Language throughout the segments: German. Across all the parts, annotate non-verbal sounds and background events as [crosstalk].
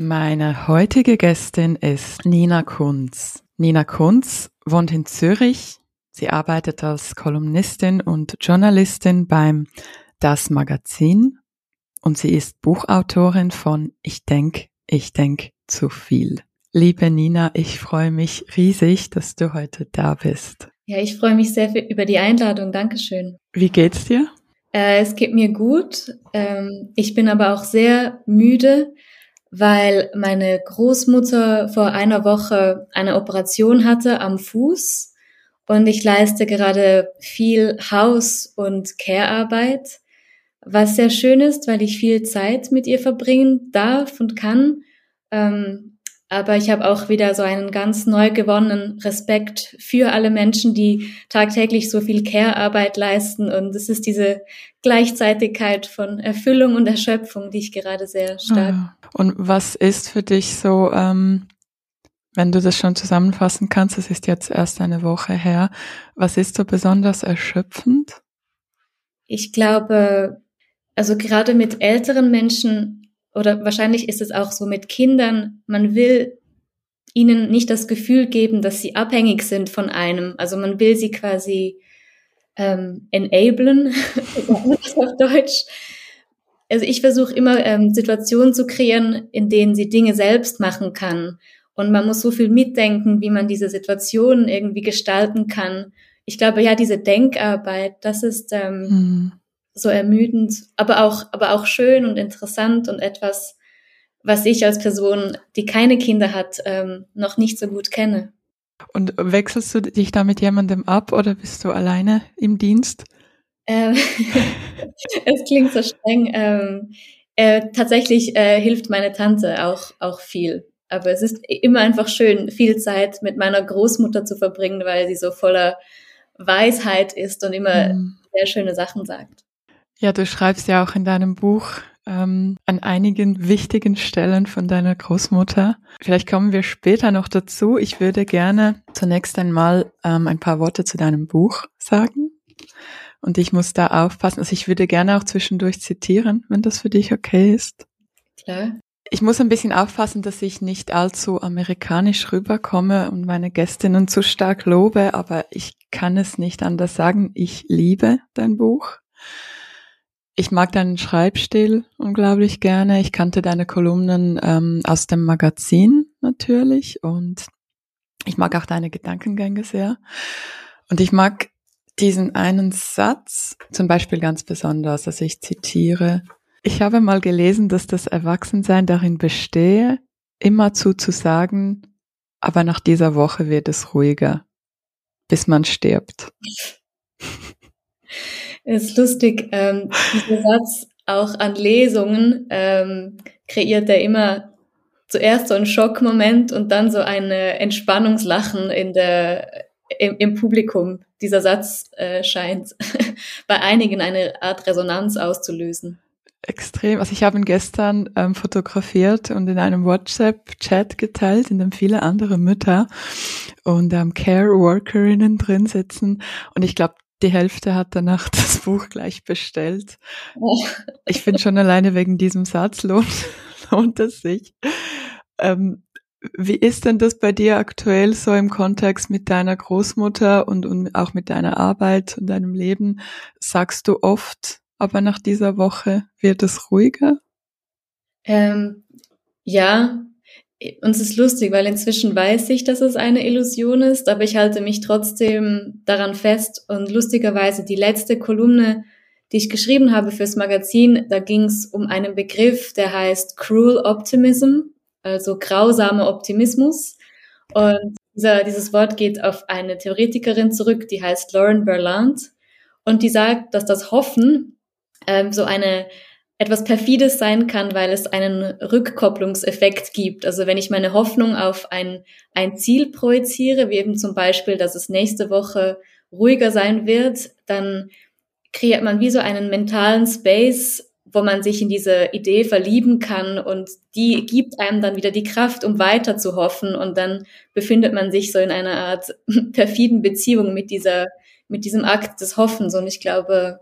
Meine heutige Gästin ist Nina Kunz. Nina Kunz wohnt in Zürich. Sie arbeitet als Kolumnistin und Journalistin beim Das Magazin und sie ist Buchautorin von Ich denk, ich denk zu viel. Liebe Nina, ich freue mich riesig, dass du heute da bist. Ja, ich freue mich sehr über die Einladung. Dankeschön. Wie geht's dir? Äh, es geht mir gut. Ähm, ich bin aber auch sehr müde, weil meine Großmutter vor einer Woche eine Operation hatte am Fuß und ich leiste gerade viel Haus- und Care-Arbeit, was sehr schön ist, weil ich viel Zeit mit ihr verbringen darf und kann. Ähm, aber ich habe auch wieder so einen ganz neu gewonnenen Respekt für alle Menschen, die tagtäglich so viel Care-Arbeit leisten. Und es ist diese Gleichzeitigkeit von Erfüllung und Erschöpfung, die ich gerade sehr stark. Ah. Und was ist für dich so, ähm, wenn du das schon zusammenfassen kannst, es ist jetzt erst eine Woche her, was ist so besonders erschöpfend? Ich glaube, also gerade mit älteren Menschen oder wahrscheinlich ist es auch so mit Kindern, man will ihnen nicht das Gefühl geben, dass sie abhängig sind von einem. Also man will sie quasi ähm, enablen, [laughs] [laughs] auf Deutsch. Also ich versuche immer ähm, Situationen zu kreieren, in denen sie Dinge selbst machen kann. Und man muss so viel mitdenken, wie man diese Situation irgendwie gestalten kann. Ich glaube, ja, diese Denkarbeit, das ist ähm, mhm so ermüdend, aber auch, aber auch schön und interessant und etwas, was ich als Person, die keine Kinder hat, ähm, noch nicht so gut kenne. Und wechselst du dich da mit jemandem ab oder bist du alleine im Dienst? Ähm, [laughs] es klingt so streng. Ähm, äh, tatsächlich äh, hilft meine Tante auch, auch viel. Aber es ist immer einfach schön, viel Zeit mit meiner Großmutter zu verbringen, weil sie so voller Weisheit ist und immer mhm. sehr schöne Sachen sagt. Ja, du schreibst ja auch in deinem Buch ähm, an einigen wichtigen Stellen von deiner Großmutter. Vielleicht kommen wir später noch dazu. Ich würde gerne zunächst einmal ähm, ein paar Worte zu deinem Buch sagen. Und ich muss da aufpassen. Also ich würde gerne auch zwischendurch zitieren, wenn das für dich okay ist. Klar. Ich muss ein bisschen aufpassen, dass ich nicht allzu amerikanisch rüberkomme und meine Gästinnen zu stark lobe, aber ich kann es nicht anders sagen. Ich liebe dein Buch. Ich mag deinen Schreibstil unglaublich gerne. Ich kannte deine Kolumnen ähm, aus dem Magazin natürlich und ich mag auch deine Gedankengänge sehr. Und ich mag diesen einen Satz zum Beispiel ganz besonders, also ich zitiere, ich habe mal gelesen, dass das Erwachsensein darin bestehe, immerzu zu sagen, aber nach dieser Woche wird es ruhiger, bis man stirbt. [laughs] Ist lustig, ähm, dieser Satz auch an Lesungen ähm, kreiert er immer zuerst so einen Schockmoment und dann so ein Entspannungslachen in der, im, im Publikum. Dieser Satz äh, scheint [laughs] bei einigen eine Art Resonanz auszulösen. Extrem. Also ich habe ihn gestern ähm, fotografiert und in einem WhatsApp-Chat geteilt, in dem viele andere Mütter und ähm, Care-Workerinnen drin sitzen. Und ich glaube, die Hälfte hat danach [laughs] das Buch gleich bestellt. Oh. Ich finde schon alleine wegen diesem Satz lohnt, [laughs] lohnt es sich. Ähm, wie ist denn das bei dir aktuell so im Kontext mit deiner Großmutter und, und auch mit deiner Arbeit und deinem Leben? Sagst du oft, aber nach dieser Woche wird es ruhiger? Ähm, ja, und es ist lustig, weil inzwischen weiß ich, dass es eine Illusion ist, aber ich halte mich trotzdem daran fest. Und lustigerweise die letzte Kolumne, die ich geschrieben habe fürs Magazin, da ging es um einen Begriff, der heißt Cruel Optimism also grausamer Optimismus. Und dieser, dieses Wort geht auf eine Theoretikerin zurück, die heißt Lauren Berland. Und die sagt, dass das Hoffen ähm, so eine etwas perfides sein kann, weil es einen Rückkopplungseffekt gibt. Also wenn ich meine Hoffnung auf ein, ein Ziel projiziere, wie eben zum Beispiel, dass es nächste Woche ruhiger sein wird, dann kreiert man wie so einen mentalen Space, wo man sich in diese Idee verlieben kann und die gibt einem dann wieder die Kraft, um weiter zu hoffen und dann befindet man sich so in einer Art [laughs] perfiden Beziehung mit dieser, mit diesem Akt des Hoffens und ich glaube,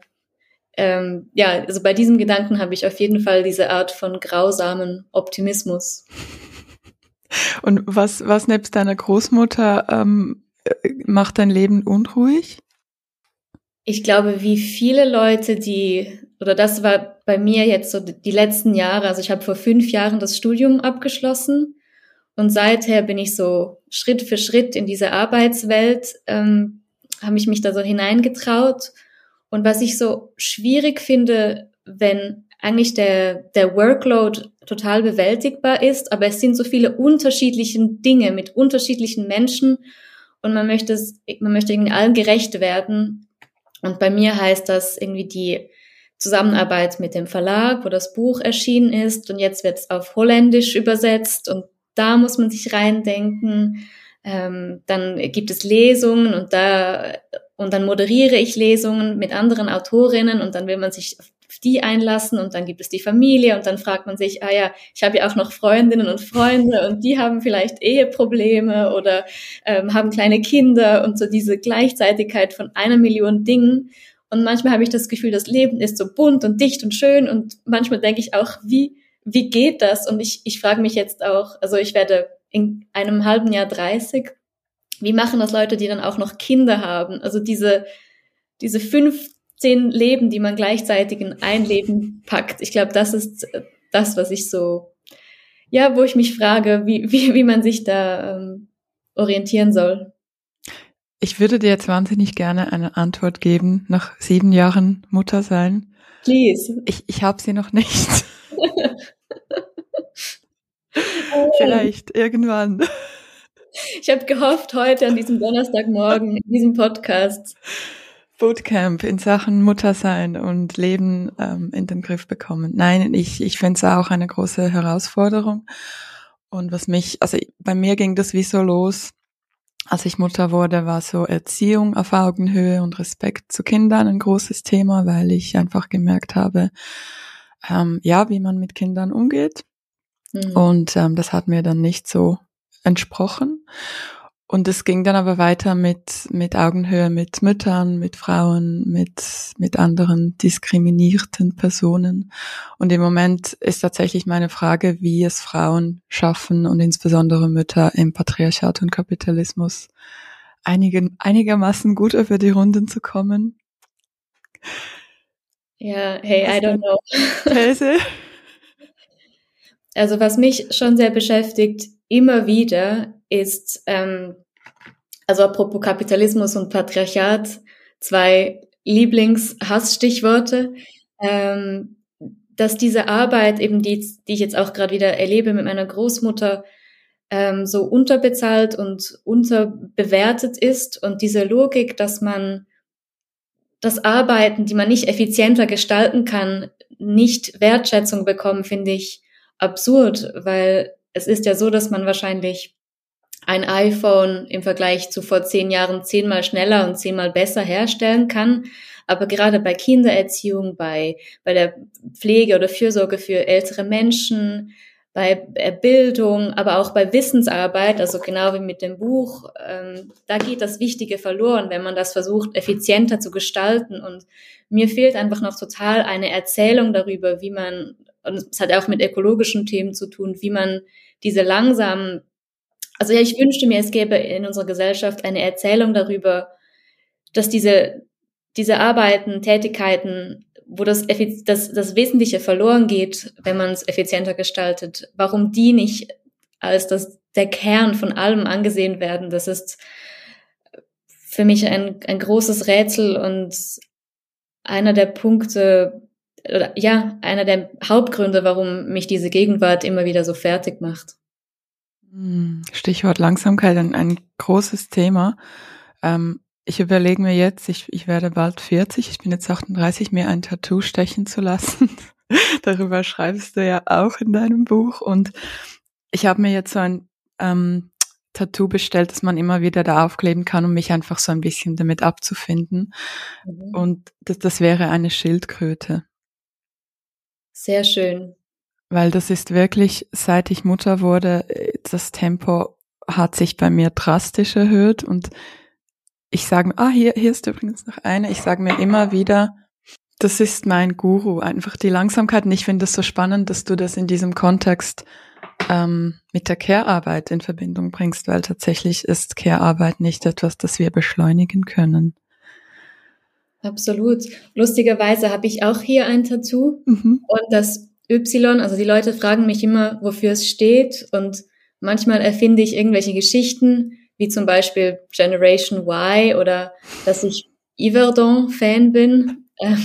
ähm, ja, also bei diesem Gedanken habe ich auf jeden Fall diese Art von grausamen Optimismus. [laughs] Und was, was nebst deiner Großmutter ähm, macht dein Leben unruhig? Ich glaube, wie viele Leute, die oder das war bei mir jetzt so die letzten Jahre. Also ich habe vor fünf Jahren das Studium abgeschlossen und seither bin ich so Schritt für Schritt in diese Arbeitswelt, ähm, habe ich mich da so hineingetraut. Und was ich so schwierig finde, wenn eigentlich der, der Workload total bewältigbar ist, aber es sind so viele unterschiedliche Dinge mit unterschiedlichen Menschen und man möchte es, man möchte irgendwie allen gerecht werden. Und bei mir heißt das irgendwie die Zusammenarbeit mit dem Verlag, wo das Buch erschienen ist und jetzt wird es auf Holländisch übersetzt und da muss man sich reindenken. Ähm, dann gibt es Lesungen und da und dann moderiere ich Lesungen mit anderen Autorinnen und dann will man sich auf die einlassen und dann gibt es die Familie und dann fragt man sich, ah ja, ich habe ja auch noch Freundinnen und Freunde und die haben vielleicht Eheprobleme oder ähm, haben kleine Kinder und so diese Gleichzeitigkeit von einer Million Dingen und manchmal habe ich das Gefühl, das Leben ist so bunt und dicht und schön. Und manchmal denke ich auch, wie, wie geht das? Und ich, ich frage mich jetzt auch, also ich werde in einem halben Jahr 30. Wie machen das Leute, die dann auch noch Kinder haben? Also diese, diese 15 Leben, die man gleichzeitig in ein Leben packt. Ich glaube, das ist das, was ich so, ja, wo ich mich frage, wie, wie, wie man sich da ähm, orientieren soll. Ich würde dir jetzt wahnsinnig gerne eine Antwort geben nach sieben Jahren Mutter sein. Please. Ich, ich habe sie noch nicht. [laughs] Vielleicht irgendwann. Ich habe gehofft, heute an diesem Donnerstagmorgen, in diesem Podcast. Bootcamp in Sachen Muttersein und Leben ähm, in den Griff bekommen. Nein, ich, ich finde es auch eine große Herausforderung. Und was mich, also bei mir ging das wie so los, als ich Mutter wurde, war so Erziehung auf Augenhöhe und Respekt zu Kindern ein großes Thema, weil ich einfach gemerkt habe, ähm, ja, wie man mit Kindern umgeht. Mhm. Und ähm, das hat mir dann nicht so entsprochen. Und es ging dann aber weiter mit, mit Augenhöhe, mit Müttern, mit Frauen, mit, mit anderen diskriminierten Personen. Und im Moment ist tatsächlich meine Frage, wie es Frauen schaffen und insbesondere Mütter im Patriarchat und Kapitalismus einigen, einigermaßen gut über die Runden zu kommen. Ja, hey, I don't know. [laughs] Also was mich schon sehr beschäftigt, immer wieder, ist, ähm, also apropos Kapitalismus und Patriarchat, zwei Lieblingshassstichworte, ähm, dass diese Arbeit, eben die, die ich jetzt auch gerade wieder erlebe mit meiner Großmutter, ähm, so unterbezahlt und unterbewertet ist und diese Logik, dass man das Arbeiten, die man nicht effizienter gestalten kann, nicht Wertschätzung bekommen, finde ich absurd, weil es ist ja so, dass man wahrscheinlich ein iPhone im Vergleich zu vor zehn Jahren zehnmal schneller und zehnmal besser herstellen kann. Aber gerade bei Kindererziehung, bei, bei der Pflege oder Fürsorge für ältere Menschen, bei Bildung, aber auch bei Wissensarbeit, also genau wie mit dem Buch, ähm, da geht das Wichtige verloren, wenn man das versucht, effizienter zu gestalten. Und mir fehlt einfach noch total eine Erzählung darüber, wie man, und es hat auch mit ökologischen Themen zu tun, wie man diese langsamen also ja, ich wünschte mir, es gäbe in unserer Gesellschaft eine Erzählung darüber, dass diese, diese Arbeiten, Tätigkeiten, wo das, das, das Wesentliche verloren geht, wenn man es effizienter gestaltet, warum die nicht als das, der Kern von allem angesehen werden, das ist für mich ein, ein großes Rätsel und einer der Punkte, oder ja, einer der Hauptgründe, warum mich diese Gegenwart immer wieder so fertig macht. Hm, Stichwort Langsamkeit, ein, ein großes Thema. Ähm, ich überlege mir jetzt, ich, ich werde bald 40, ich bin jetzt 38, mir ein Tattoo stechen zu lassen. [laughs] Darüber schreibst du ja auch in deinem Buch. Und ich habe mir jetzt so ein ähm, Tattoo bestellt, das man immer wieder da aufkleben kann, um mich einfach so ein bisschen damit abzufinden. Mhm. Und das, das wäre eine Schildkröte. Sehr schön. Weil das ist wirklich, seit ich Mutter wurde, das Tempo hat sich bei mir drastisch erhöht und ich sage mir, ah, hier, hier ist übrigens noch eine, ich sage mir immer wieder, das ist mein Guru, einfach die Langsamkeit. Und ich finde es so spannend, dass du das in diesem Kontext ähm, mit der Care-Arbeit in Verbindung bringst, weil tatsächlich ist Care-Arbeit nicht etwas, das wir beschleunigen können. Absolut. Lustigerweise habe ich auch hier ein Tattoo mhm. und das Y, also die Leute fragen mich immer, wofür es steht und manchmal erfinde ich irgendwelche Geschichten, wie zum Beispiel Generation Y oder dass ich Yverdon-Fan bin. Ähm,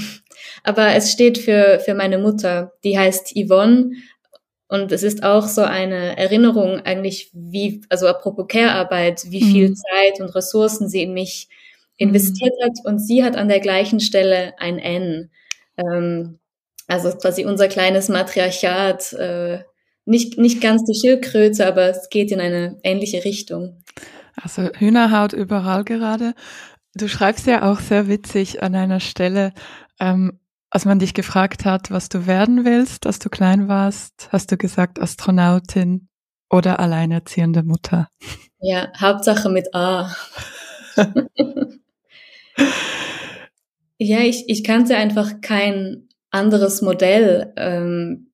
aber es steht für, für meine Mutter, die heißt Yvonne und es ist auch so eine Erinnerung eigentlich, wie, also apropos Care-Arbeit, wie viel mhm. Zeit und Ressourcen sie in mich investiert hat und sie hat an der gleichen Stelle ein N. Ähm, also quasi unser kleines Matriarchat, äh, nicht, nicht ganz die Schildkröte, aber es geht in eine ähnliche Richtung. Also Hühnerhaut überall gerade. Du schreibst ja auch sehr witzig an einer Stelle, ähm, als man dich gefragt hat, was du werden willst, als du klein warst, hast du gesagt Astronautin oder alleinerziehende Mutter. Ja, Hauptsache mit A. [laughs] ja, ich, ich kannte einfach kein anderes Modell. Ähm,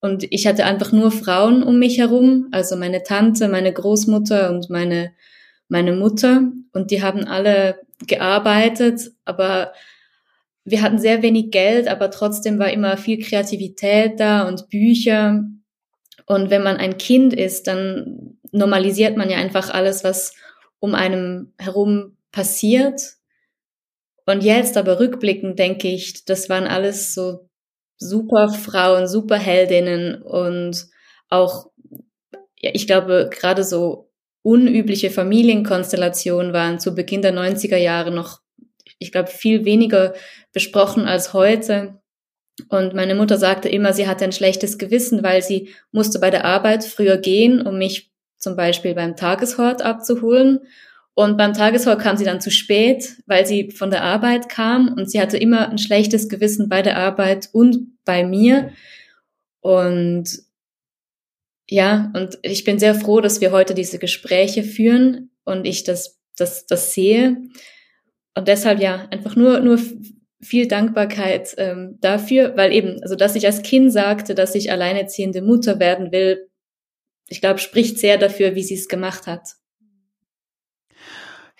und ich hatte einfach nur Frauen um mich herum, also meine Tante, meine Großmutter und meine, meine Mutter. Und die haben alle gearbeitet, aber wir hatten sehr wenig Geld, aber trotzdem war immer viel Kreativität da und Bücher. Und wenn man ein Kind ist, dann normalisiert man ja einfach alles, was um einem herum passiert. Und jetzt aber rückblickend denke ich, das waren alles so super Frauen, super Heldinnen und auch, ja, ich glaube, gerade so unübliche Familienkonstellationen waren zu Beginn der 90er Jahre noch, ich glaube, viel weniger besprochen als heute. Und meine Mutter sagte immer, sie hatte ein schlechtes Gewissen, weil sie musste bei der Arbeit früher gehen, um mich zum Beispiel beim Tageshort abzuholen. Und beim Tageshort kam sie dann zu spät, weil sie von der Arbeit kam und sie hatte immer ein schlechtes Gewissen bei der Arbeit und bei mir. Und ja, und ich bin sehr froh, dass wir heute diese Gespräche führen und ich das, das, das sehe. Und deshalb ja, einfach nur, nur viel Dankbarkeit ähm, dafür, weil eben, also dass ich als Kind sagte, dass ich alleinerziehende Mutter werden will, ich glaube, spricht sehr dafür, wie sie es gemacht hat.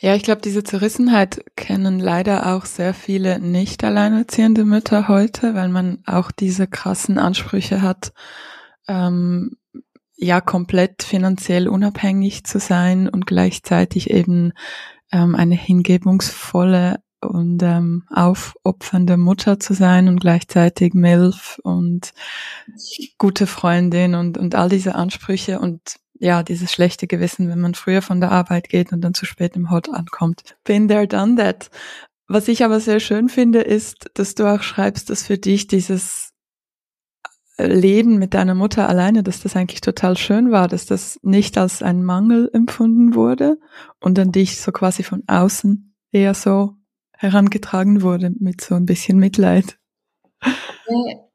Ja, ich glaube, diese Zerrissenheit kennen leider auch sehr viele nicht alleinerziehende Mütter heute, weil man auch diese krassen Ansprüche hat, ähm, ja, komplett finanziell unabhängig zu sein und gleichzeitig eben ähm, eine hingebungsvolle und ähm, aufopfernde Mutter zu sein und gleichzeitig MILF und gute Freundin und, und all diese Ansprüche und ja, dieses schlechte Gewissen, wenn man früher von der Arbeit geht und dann zu spät im Hot ankommt. Been there, done that. Was ich aber sehr schön finde, ist, dass du auch schreibst, dass für dich dieses Leben mit deiner Mutter alleine, dass das eigentlich total schön war, dass das nicht als ein Mangel empfunden wurde und an dich so quasi von außen eher so herangetragen wurde mit so ein bisschen Mitleid.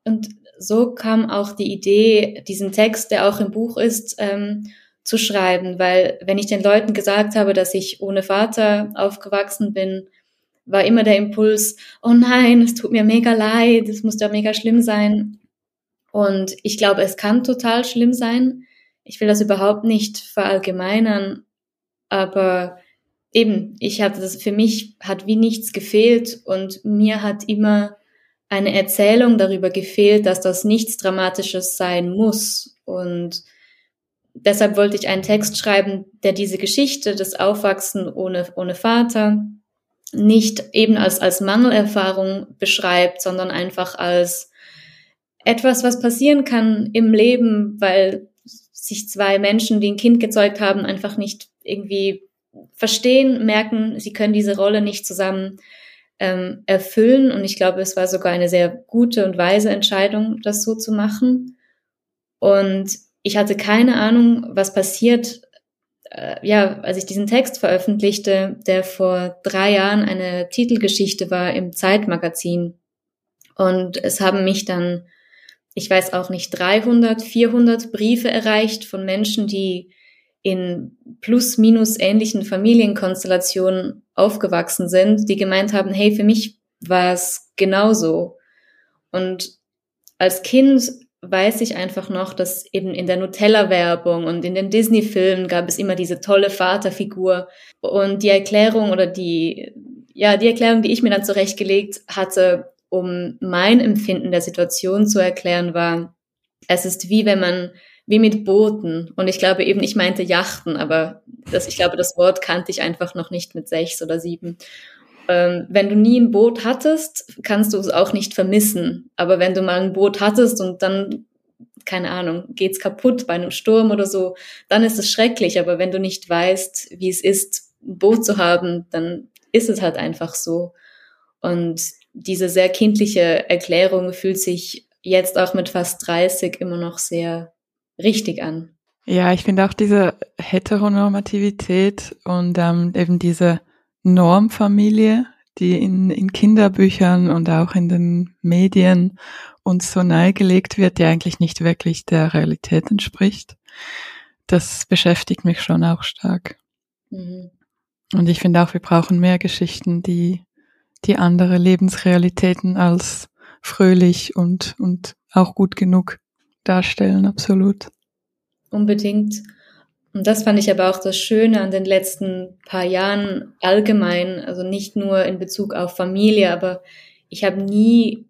Und so kam auch die Idee, diesen Text, der auch im Buch ist, ähm, zu schreiben, weil wenn ich den Leuten gesagt habe, dass ich ohne Vater aufgewachsen bin, war immer der Impuls, oh nein, es tut mir mega leid, es muss ja mega schlimm sein. Und ich glaube, es kann total schlimm sein. Ich will das überhaupt nicht verallgemeinern, aber eben, ich hatte das, für mich hat wie nichts gefehlt und mir hat immer eine Erzählung darüber gefehlt, dass das nichts Dramatisches sein muss. Und deshalb wollte ich einen Text schreiben, der diese Geschichte des Aufwachsen ohne, ohne Vater nicht eben als, als Mangelerfahrung beschreibt, sondern einfach als etwas, was passieren kann im Leben, weil sich zwei Menschen, die ein Kind gezeugt haben, einfach nicht irgendwie verstehen, merken, sie können diese Rolle nicht zusammen ähm, erfüllen. Und ich glaube, es war sogar eine sehr gute und weise Entscheidung, das so zu machen. Und ich hatte keine Ahnung, was passiert, äh, ja, als ich diesen Text veröffentlichte, der vor drei Jahren eine Titelgeschichte war im Zeitmagazin. Und es haben mich dann, ich weiß auch nicht, 300, 400 Briefe erreicht von Menschen, die in plus minus ähnlichen Familienkonstellationen aufgewachsen sind, die gemeint haben, hey, für mich war es genauso. Und als Kind weiß ich einfach noch, dass eben in der Nutella-Werbung und in den Disney-Filmen gab es immer diese tolle Vaterfigur. Und die Erklärung oder die, ja, die Erklärung, die ich mir dann zurechtgelegt hatte, um mein Empfinden der Situation zu erklären, war, es ist wie wenn man wie mit Booten. Und ich glaube eben, ich meinte Yachten, aber das, ich glaube, das Wort kannte ich einfach noch nicht mit sechs oder sieben. Ähm, wenn du nie ein Boot hattest, kannst du es auch nicht vermissen. Aber wenn du mal ein Boot hattest und dann, keine Ahnung, geht's kaputt bei einem Sturm oder so, dann ist es schrecklich. Aber wenn du nicht weißt, wie es ist, ein Boot zu haben, dann ist es halt einfach so. Und diese sehr kindliche Erklärung fühlt sich jetzt auch mit fast 30 immer noch sehr richtig an. Ja, ich finde auch diese Heteronormativität und ähm, eben diese Normfamilie, die in, in Kinderbüchern und auch in den Medien uns so nahegelegt wird, die eigentlich nicht wirklich der Realität entspricht. Das beschäftigt mich schon auch stark. Mhm. Und ich finde auch, wir brauchen mehr Geschichten, die, die andere Lebensrealitäten als fröhlich und, und auch gut genug darstellen, absolut. Unbedingt. Und das fand ich aber auch das Schöne an den letzten paar Jahren allgemein, also nicht nur in Bezug auf Familie, aber ich habe nie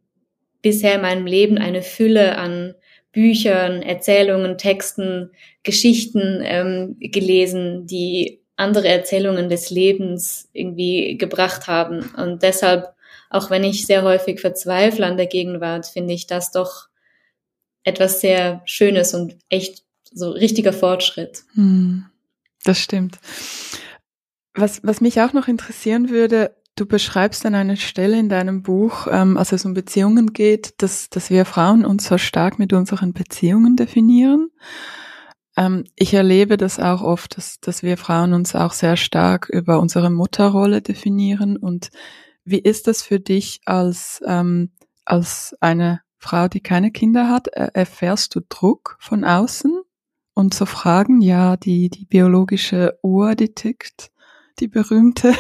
bisher in meinem Leben eine Fülle an Büchern, Erzählungen, Texten, Geschichten ähm, gelesen, die andere Erzählungen des Lebens irgendwie gebracht haben. Und deshalb, auch wenn ich sehr häufig verzweifle an der Gegenwart, finde ich das doch etwas sehr Schönes und echt so richtiger Fortschritt. Hm, das stimmt. Was, was mich auch noch interessieren würde, du beschreibst an einer Stelle in deinem Buch, ähm, als es um Beziehungen geht, dass, dass wir Frauen uns so stark mit unseren Beziehungen definieren. Ähm, ich erlebe das auch oft, dass, dass wir Frauen uns auch sehr stark über unsere Mutterrolle definieren. Und wie ist das für dich als, ähm, als eine Frau, die keine Kinder hat, erfährst du Druck von außen und so Fragen, ja, die, die biologische Uhr, die tickt, die berühmte.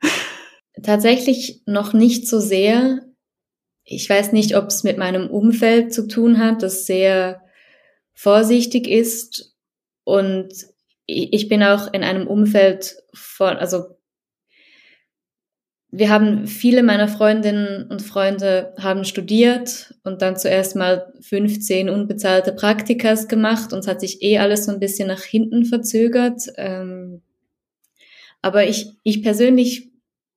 [laughs] Tatsächlich noch nicht so sehr. Ich weiß nicht, ob es mit meinem Umfeld zu tun hat, das sehr vorsichtig ist und ich bin auch in einem Umfeld von, also wir haben viele meiner Freundinnen und Freunde haben studiert und dann zuerst mal 15 unbezahlte Praktikas gemacht und es hat sich eh alles so ein bisschen nach hinten verzögert. Ähm, aber ich, ich persönlich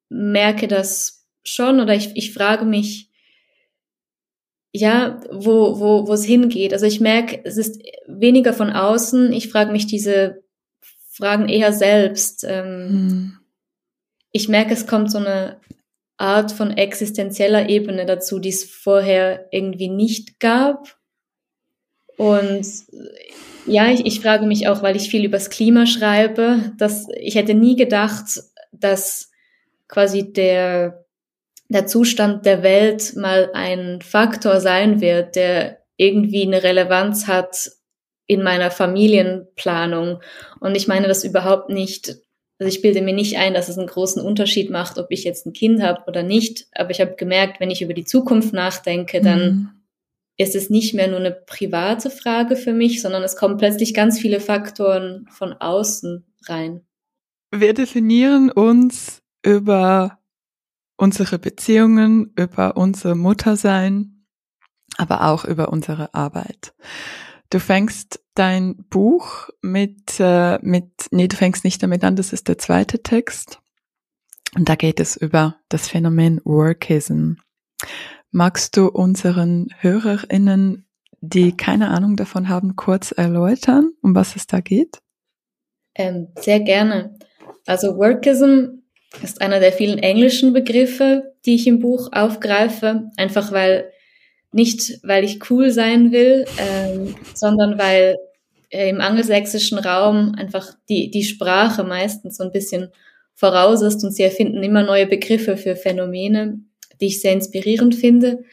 merke das schon oder ich, ich frage mich, ja, wo, wo, wo es hingeht. Also ich merke, es ist weniger von außen. Ich frage mich diese Fragen eher selbst. Ähm, hm ich merke, es kommt so eine Art von existenzieller Ebene dazu, die es vorher irgendwie nicht gab. Und ja, ich, ich frage mich auch, weil ich viel übers Klima schreibe, dass ich hätte nie gedacht, dass quasi der, der Zustand der Welt mal ein Faktor sein wird, der irgendwie eine Relevanz hat in meiner Familienplanung. Und ich meine das überhaupt nicht also ich bilde mir nicht ein, dass es einen großen Unterschied macht, ob ich jetzt ein Kind habe oder nicht. Aber ich habe gemerkt, wenn ich über die Zukunft nachdenke, dann mhm. ist es nicht mehr nur eine private Frage für mich, sondern es kommen plötzlich ganz viele Faktoren von außen rein. Wir definieren uns über unsere Beziehungen, über unser Muttersein, aber auch über unsere Arbeit. Du fängst dein Buch mit, äh, mit, nee, du fängst nicht damit an, das ist der zweite Text. Und da geht es über das Phänomen Workism. Magst du unseren HörerInnen, die keine Ahnung davon haben, kurz erläutern, um was es da geht? Ähm, sehr gerne. Also Workism ist einer der vielen englischen Begriffe, die ich im Buch aufgreife, einfach weil nicht, weil ich cool sein will, ähm, sondern weil äh, im angelsächsischen Raum einfach die, die Sprache meistens so ein bisschen voraus ist und sie erfinden immer neue Begriffe für Phänomene, die ich sehr inspirierend finde.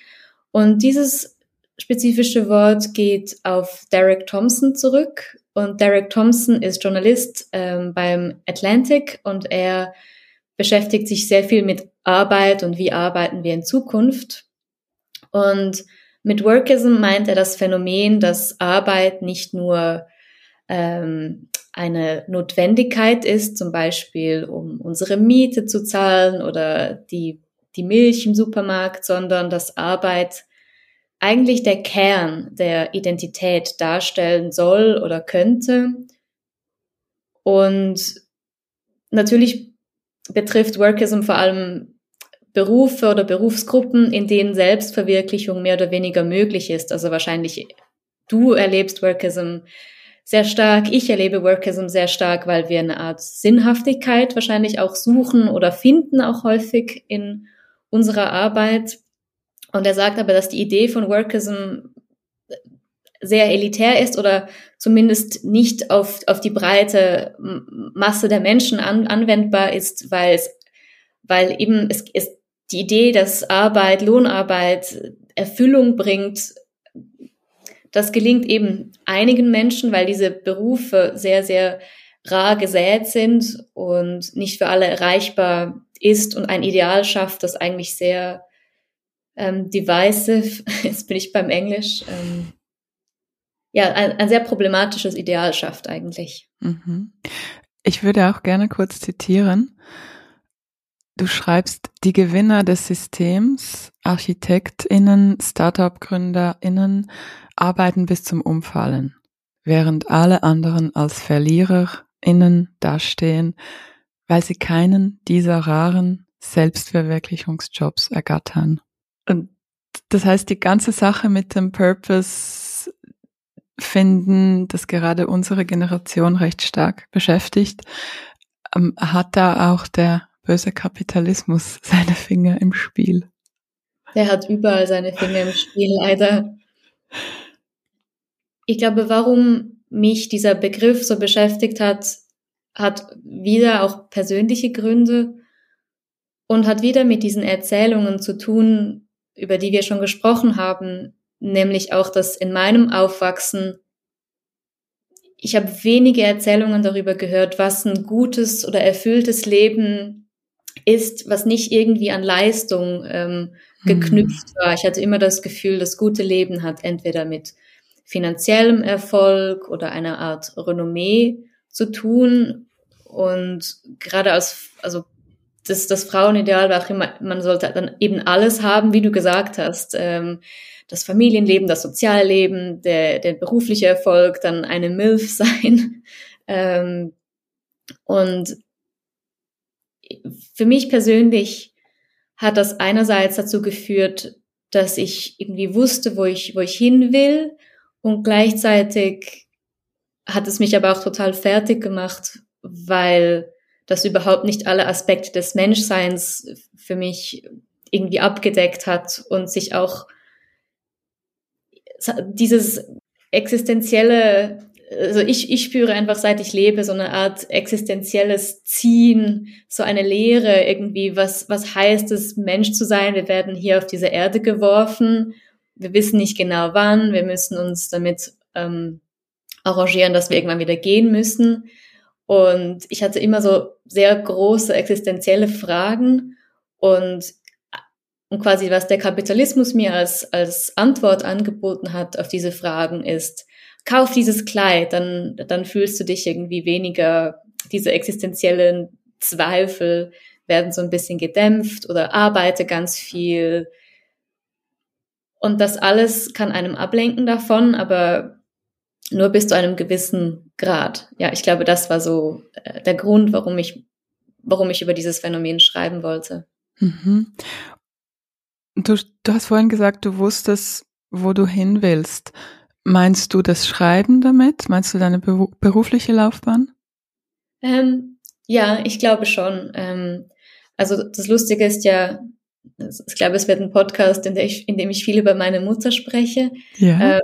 Und dieses spezifische Wort geht auf Derek Thompson zurück. Und Derek Thompson ist Journalist ähm, beim Atlantic und er beschäftigt sich sehr viel mit Arbeit und wie arbeiten wir in Zukunft. Und mit Workism meint er das Phänomen, dass Arbeit nicht nur ähm, eine Notwendigkeit ist, zum Beispiel um unsere Miete zu zahlen oder die, die Milch im Supermarkt, sondern dass Arbeit eigentlich der Kern der Identität darstellen soll oder könnte. Und natürlich betrifft Workism vor allem Berufe oder Berufsgruppen, in denen Selbstverwirklichung mehr oder weniger möglich ist. Also wahrscheinlich du erlebst Workism sehr stark, ich erlebe Workism sehr stark, weil wir eine Art Sinnhaftigkeit wahrscheinlich auch suchen oder finden auch häufig in unserer Arbeit. Und er sagt aber, dass die Idee von Workism sehr elitär ist oder zumindest nicht auf, auf die breite Masse der Menschen an, anwendbar ist, weil es, weil eben es, es die Idee, dass Arbeit, Lohnarbeit Erfüllung bringt, das gelingt eben einigen Menschen, weil diese Berufe sehr, sehr rar gesät sind und nicht für alle erreichbar ist und ein Ideal schafft, das eigentlich sehr ähm, divisive, [laughs] jetzt bin ich beim Englisch, ähm, ja, ein, ein sehr problematisches Ideal schafft eigentlich. Mhm. Ich würde auch gerne kurz zitieren. Du schreibst, die Gewinner des Systems, ArchitektInnen, Startup-GründerInnen arbeiten bis zum Umfallen, während alle anderen als VerliererInnen dastehen, weil sie keinen dieser raren Selbstverwirklichungsjobs ergattern. Und das heißt, die ganze Sache mit dem Purpose finden, das gerade unsere Generation recht stark beschäftigt, ähm, hat da auch der böse Kapitalismus [laughs] seine Finger im Spiel. Der hat überall seine Finger im Spiel, leider. Ich glaube, warum mich dieser Begriff so beschäftigt hat, hat wieder auch persönliche Gründe und hat wieder mit diesen Erzählungen zu tun, über die wir schon gesprochen haben, nämlich auch, dass in meinem Aufwachsen ich habe wenige Erzählungen darüber gehört, was ein gutes oder erfülltes Leben ist, was nicht irgendwie an Leistung ähm, geknüpft mhm. war. Ich hatte immer das Gefühl, das gute Leben hat entweder mit finanziellem Erfolg oder einer Art Renommee zu tun. Und gerade als, also das, das Frauenideal war auch immer, man sollte dann eben alles haben, wie du gesagt hast. Ähm, das Familienleben, das Sozialleben, der, der berufliche Erfolg, dann eine MILF [laughs] sein. Ähm, und für mich persönlich hat das einerseits dazu geführt, dass ich irgendwie wusste, wo ich, wo ich hin will. Und gleichzeitig hat es mich aber auch total fertig gemacht, weil das überhaupt nicht alle Aspekte des Menschseins für mich irgendwie abgedeckt hat und sich auch dieses existenzielle, also ich, ich spüre einfach, seit ich lebe, so eine Art existenzielles Ziehen, so eine Lehre irgendwie, was, was heißt es, Mensch zu sein? Wir werden hier auf diese Erde geworfen. Wir wissen nicht genau wann. Wir müssen uns damit ähm, arrangieren, dass wir irgendwann wieder gehen müssen. Und ich hatte immer so sehr große existenzielle Fragen und, und quasi was der Kapitalismus mir als, als Antwort angeboten hat auf diese Fragen ist, kauf dieses Kleid, dann, dann fühlst du dich irgendwie weniger, diese existenziellen Zweifel werden so ein bisschen gedämpft oder arbeite ganz viel. Und das alles kann einem ablenken davon, aber nur bis zu einem gewissen Grad. Ja, ich glaube, das war so äh, der Grund, warum ich, warum ich über dieses Phänomen schreiben wollte. Mhm. Du, du hast vorhin gesagt, du wusstest, wo du hin willst. Meinst du das Schreiben damit? Meinst du deine berufliche Laufbahn? Ähm, ja, ich glaube schon. Ähm, also das Lustige ist ja, ich glaube, es wird ein Podcast, in, ich, in dem ich viel über meine Mutter spreche. Ja, äh,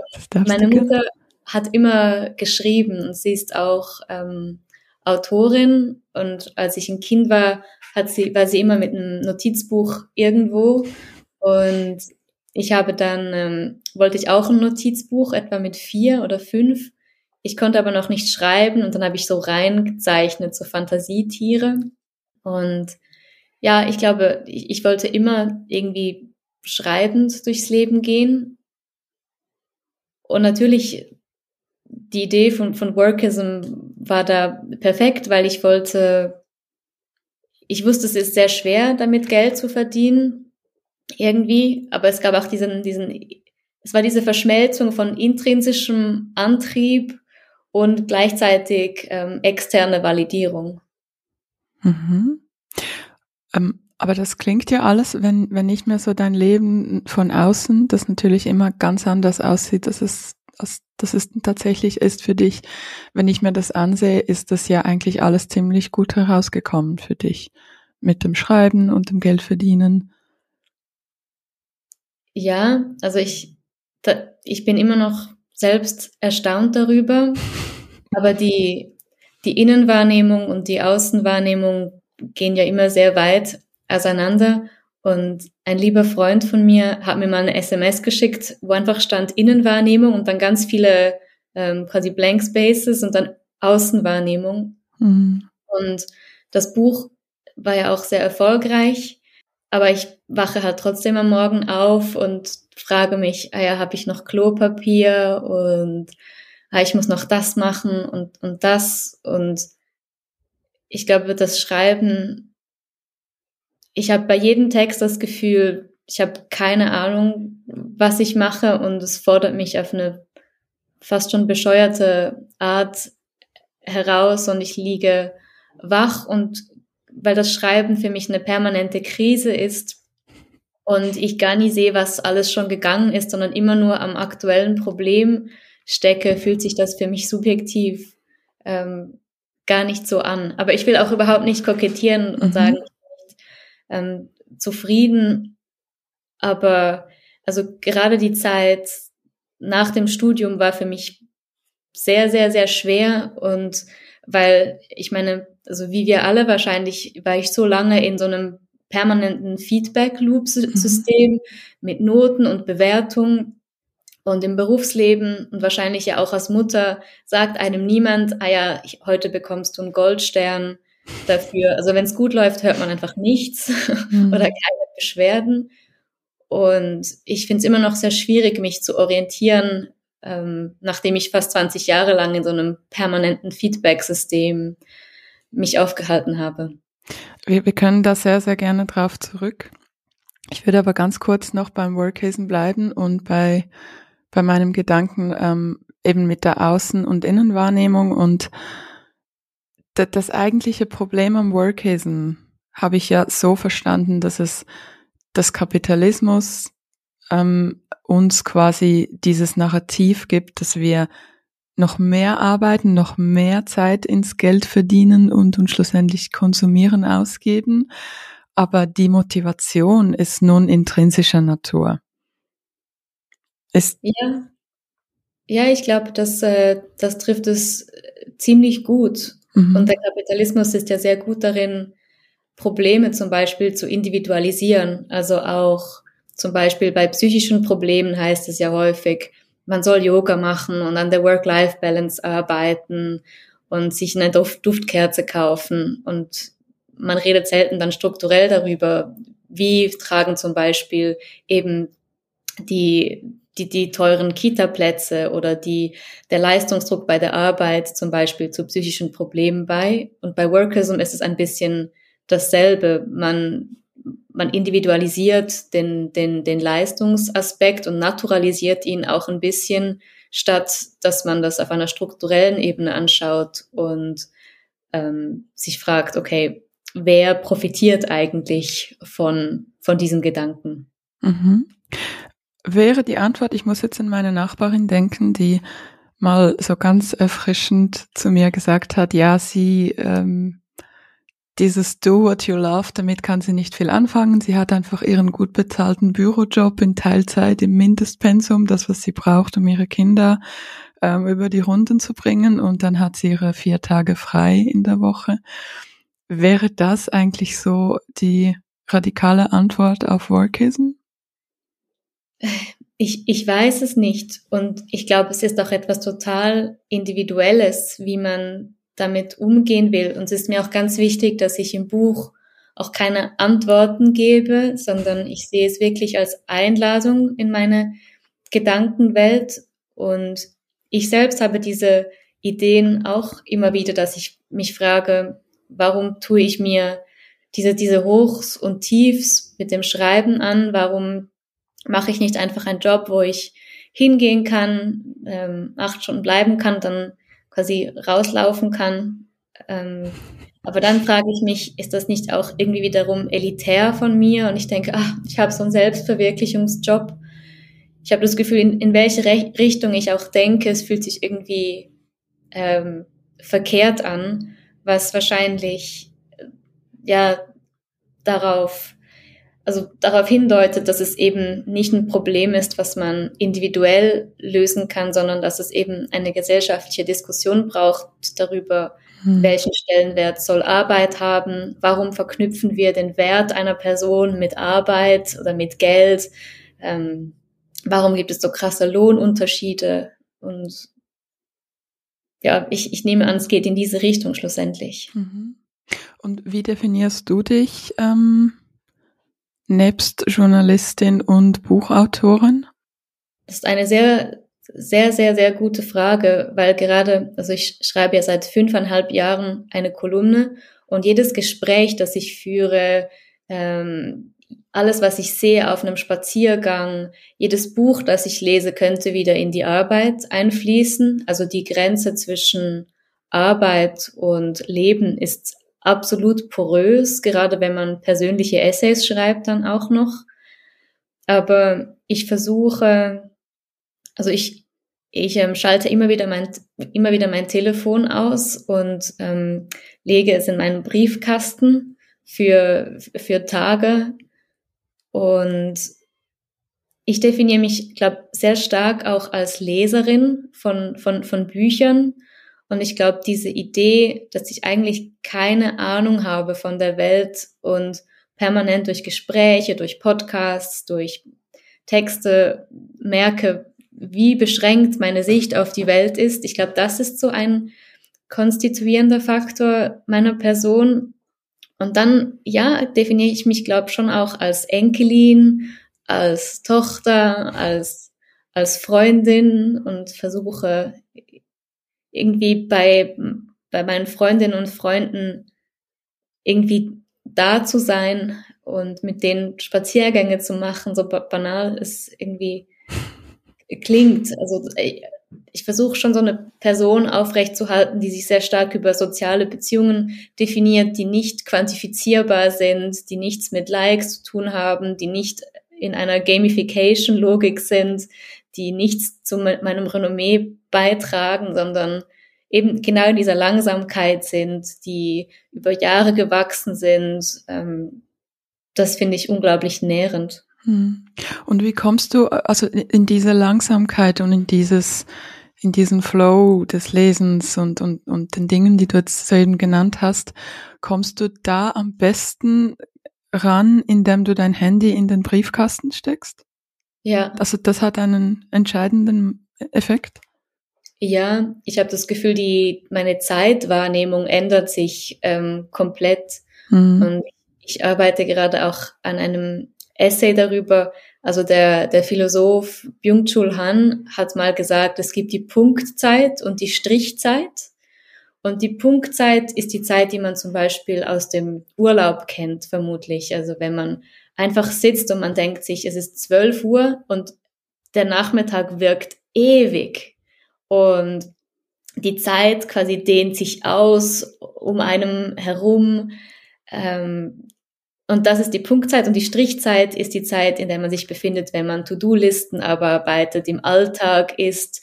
meine Mutter hat immer geschrieben und sie ist auch ähm, Autorin und als ich ein Kind war, hat sie, war sie immer mit einem Notizbuch irgendwo und ich habe dann, ähm, wollte ich auch ein Notizbuch, etwa mit vier oder fünf. Ich konnte aber noch nicht schreiben und dann habe ich so reingezeichnet, so Fantasietiere. Und ja, ich glaube, ich, ich wollte immer irgendwie schreibend durchs Leben gehen. Und natürlich die Idee von, von Workism war da perfekt, weil ich wollte, ich wusste, es ist sehr schwer, damit Geld zu verdienen, irgendwie, aber es gab auch diesen, diesen, es war diese Verschmelzung von intrinsischem Antrieb und gleichzeitig ähm, externe Validierung. Mhm. Ähm, aber das klingt ja alles, wenn, wenn nicht mehr so dein Leben von außen, das natürlich immer ganz anders aussieht, dass es was das ist tatsächlich ist für dich, wenn ich mir das ansehe, ist das ja eigentlich alles ziemlich gut herausgekommen für dich mit dem Schreiben und dem Geldverdienen. Ja, also ich, da, ich bin immer noch selbst erstaunt darüber, [laughs] aber die, die Innenwahrnehmung und die Außenwahrnehmung gehen ja immer sehr weit auseinander und ein lieber Freund von mir hat mir mal eine SMS geschickt, wo einfach stand Innenwahrnehmung und dann ganz viele ähm, quasi Blank Spaces und dann Außenwahrnehmung. Mhm. Und das Buch war ja auch sehr erfolgreich, aber ich wache halt trotzdem am Morgen auf und frage mich, ah ja, habe ich noch Klopapier und ah, ich muss noch das machen und, und das. Und ich glaube, das Schreiben ich habe bei jedem Text das Gefühl, ich habe keine Ahnung, was ich mache und es fordert mich auf eine fast schon bescheuerte Art heraus und ich liege wach und weil das Schreiben für mich eine permanente Krise ist und ich gar nie sehe, was alles schon gegangen ist, sondern immer nur am aktuellen Problem stecke, fühlt sich das für mich subjektiv ähm, gar nicht so an. Aber ich will auch überhaupt nicht kokettieren und mhm. sagen, ähm, zufrieden. Aber also gerade die Zeit nach dem Studium war für mich sehr, sehr, sehr schwer und weil ich meine, also wie wir alle wahrscheinlich, war ich so lange in so einem permanenten Feedback-Loop-System mhm. mit Noten und Bewertung und im Berufsleben und wahrscheinlich ja auch als Mutter sagt einem niemand, ah ja, heute bekommst du einen Goldstern dafür. Also wenn es gut läuft, hört man einfach nichts mhm. [laughs] oder keine Beschwerden. Und ich finde es immer noch sehr schwierig, mich zu orientieren, ähm, nachdem ich fast 20 Jahre lang in so einem permanenten Feedback-System mich aufgehalten habe. Wir, wir können da sehr, sehr gerne drauf zurück. Ich würde aber ganz kurz noch beim Workhazen bleiben und bei, bei meinem Gedanken ähm, eben mit der Außen- und Innenwahrnehmung und das, das eigentliche Problem am Workhazen habe ich ja so verstanden, dass es das Kapitalismus ähm, uns quasi dieses Narrativ gibt, dass wir noch mehr arbeiten, noch mehr Zeit ins Geld verdienen und, und schlussendlich konsumieren ausgeben. Aber die Motivation ist nun intrinsischer Natur. Ist ja. ja, ich glaube, das, äh, das trifft es ziemlich gut. Mhm. Und der Kapitalismus ist ja sehr gut darin, Probleme zum Beispiel zu individualisieren. Also auch zum Beispiel bei psychischen Problemen heißt es ja häufig, man soll Yoga machen und an der Work-Life-Balance arbeiten und sich eine Duft Duftkerze kaufen. Und man redet selten dann strukturell darüber, wie tragen zum Beispiel eben die, die, die teuren Kita-Plätze oder die, der Leistungsdruck bei der Arbeit zum Beispiel zu psychischen Problemen bei. Und bei Workism ist es ein bisschen dasselbe. Man man individualisiert den, den, den Leistungsaspekt und naturalisiert ihn auch ein bisschen, statt dass man das auf einer strukturellen Ebene anschaut und ähm, sich fragt, okay, wer profitiert eigentlich von, von diesem Gedanken? Mhm. Wäre die Antwort, ich muss jetzt an meine Nachbarin denken, die mal so ganz erfrischend zu mir gesagt hat, ja, sie ähm, dieses Do what you love, damit kann sie nicht viel anfangen. Sie hat einfach ihren gut bezahlten Bürojob in Teilzeit im Mindestpensum, das, was sie braucht, um ihre Kinder ähm, über die Runden zu bringen. Und dann hat sie ihre vier Tage frei in der Woche. Wäre das eigentlich so die radikale Antwort auf Workism? Ich, ich weiß es nicht. Und ich glaube, es ist auch etwas total Individuelles, wie man damit umgehen will. Und es ist mir auch ganz wichtig, dass ich im Buch auch keine Antworten gebe, sondern ich sehe es wirklich als Einladung in meine Gedankenwelt. Und ich selbst habe diese Ideen auch immer wieder, dass ich mich frage, warum tue ich mir diese, diese Hochs und Tiefs mit dem Schreiben an? Warum mache ich nicht einfach einen Job, wo ich hingehen kann, ähm, acht Stunden bleiben kann, dann quasi rauslaufen kann. Ähm, aber dann frage ich mich, ist das nicht auch irgendwie wiederum elitär von mir? Und ich denke, ach, ich habe so einen Selbstverwirklichungsjob. Ich habe das Gefühl, in, in welche Re Richtung ich auch denke, es fühlt sich irgendwie ähm, verkehrt an, was wahrscheinlich ja darauf also darauf hindeutet, dass es eben nicht ein Problem ist, was man individuell lösen kann, sondern dass es eben eine gesellschaftliche Diskussion braucht darüber, hm. welchen Stellenwert soll Arbeit haben, warum verknüpfen wir den Wert einer Person mit Arbeit oder mit Geld, ähm, warum gibt es so krasse Lohnunterschiede und ja, ich, ich nehme an, es geht in diese Richtung schlussendlich. Mhm. Und wie definierst du dich? Ähm nebst Journalistin und Buchautorin? Das ist eine sehr, sehr, sehr, sehr gute Frage, weil gerade, also ich schreibe ja seit fünfeinhalb Jahren eine Kolumne und jedes Gespräch, das ich führe, ähm, alles, was ich sehe auf einem Spaziergang, jedes Buch, das ich lese, könnte wieder in die Arbeit einfließen. Also die Grenze zwischen Arbeit und Leben ist absolut porös, gerade wenn man persönliche Essays schreibt dann auch noch. Aber ich versuche, also ich, ich ähm, schalte immer wieder mein, immer wieder mein Telefon aus und ähm, lege es in meinen Briefkasten für, für Tage. Und ich definiere mich, glaube sehr stark auch als Leserin von, von, von Büchern und ich glaube, diese Idee, dass ich eigentlich keine Ahnung habe von der Welt und permanent durch Gespräche, durch Podcasts, durch Texte merke, wie beschränkt meine Sicht auf die Welt ist. Ich glaube, das ist so ein konstituierender Faktor meiner Person. Und dann, ja, definiere ich mich, glaube schon auch als Enkelin, als Tochter, als als Freundin und versuche irgendwie bei, bei meinen Freundinnen und Freunden irgendwie da zu sein und mit denen Spaziergänge zu machen, so banal es irgendwie klingt. Also ich versuche schon so eine Person aufrechtzuerhalten, die sich sehr stark über soziale Beziehungen definiert, die nicht quantifizierbar sind, die nichts mit Likes zu tun haben, die nicht in einer Gamification-Logik sind, die nichts zu meinem Renommee beitragen, sondern eben genau in dieser Langsamkeit sind, die über Jahre gewachsen sind. Ähm, das finde ich unglaublich nährend. Hm. Und wie kommst du also in diese Langsamkeit und in dieses in diesen Flow des Lesens und, und, und den Dingen, die du jetzt soeben genannt hast, kommst du da am besten ran, indem du dein Handy in den Briefkasten steckst? Ja. Also das hat einen entscheidenden Effekt? Ja, ich habe das Gefühl, die meine Zeitwahrnehmung ändert sich ähm, komplett. Mhm. Und ich arbeite gerade auch an einem Essay darüber. Also der, der Philosoph Byung-Chul Han hat mal gesagt, es gibt die Punktzeit und die Strichzeit. Und die Punktzeit ist die Zeit, die man zum Beispiel aus dem Urlaub kennt, vermutlich. Also wenn man einfach sitzt und man denkt sich, es ist 12 Uhr und der Nachmittag wirkt ewig. Und die Zeit quasi dehnt sich aus um einem herum. Ähm, und das ist die Punktzeit und die Strichzeit ist die Zeit, in der man sich befindet, wenn man To-Do-Listen arbeitet, im Alltag ist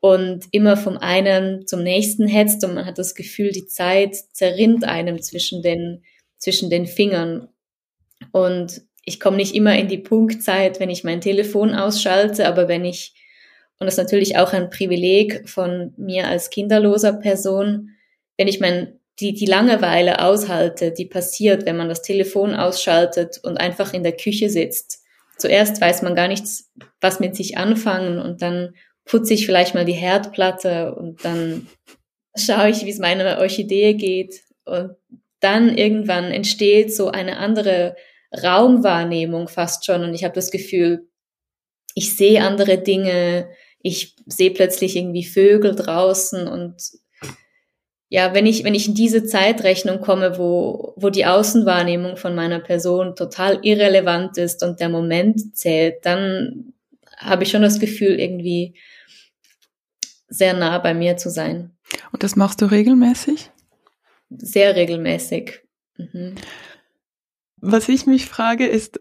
und immer vom einen zum nächsten hetzt und man hat das Gefühl, die Zeit zerrinnt einem zwischen den, zwischen den Fingern. Und ich komme nicht immer in die Punktzeit, wenn ich mein Telefon ausschalte, aber wenn ich, und das ist natürlich auch ein Privileg von mir als kinderloser Person, wenn ich mein die, die Langeweile aushalte, die passiert, wenn man das Telefon ausschaltet und einfach in der Küche sitzt. Zuerst weiß man gar nichts, was mit sich anfangen und dann putze ich vielleicht mal die Herdplatte und dann schaue ich, wie es meiner Orchidee geht und dann irgendwann entsteht so eine andere Raumwahrnehmung fast schon und ich habe das Gefühl, ich sehe andere Dinge, ich sehe plötzlich irgendwie Vögel draußen und ja, wenn ich, wenn ich in diese Zeitrechnung komme, wo, wo die Außenwahrnehmung von meiner Person total irrelevant ist und der Moment zählt, dann habe ich schon das Gefühl, irgendwie sehr nah bei mir zu sein. Und das machst du regelmäßig? Sehr regelmäßig. Mhm. Was ich mich frage, ist,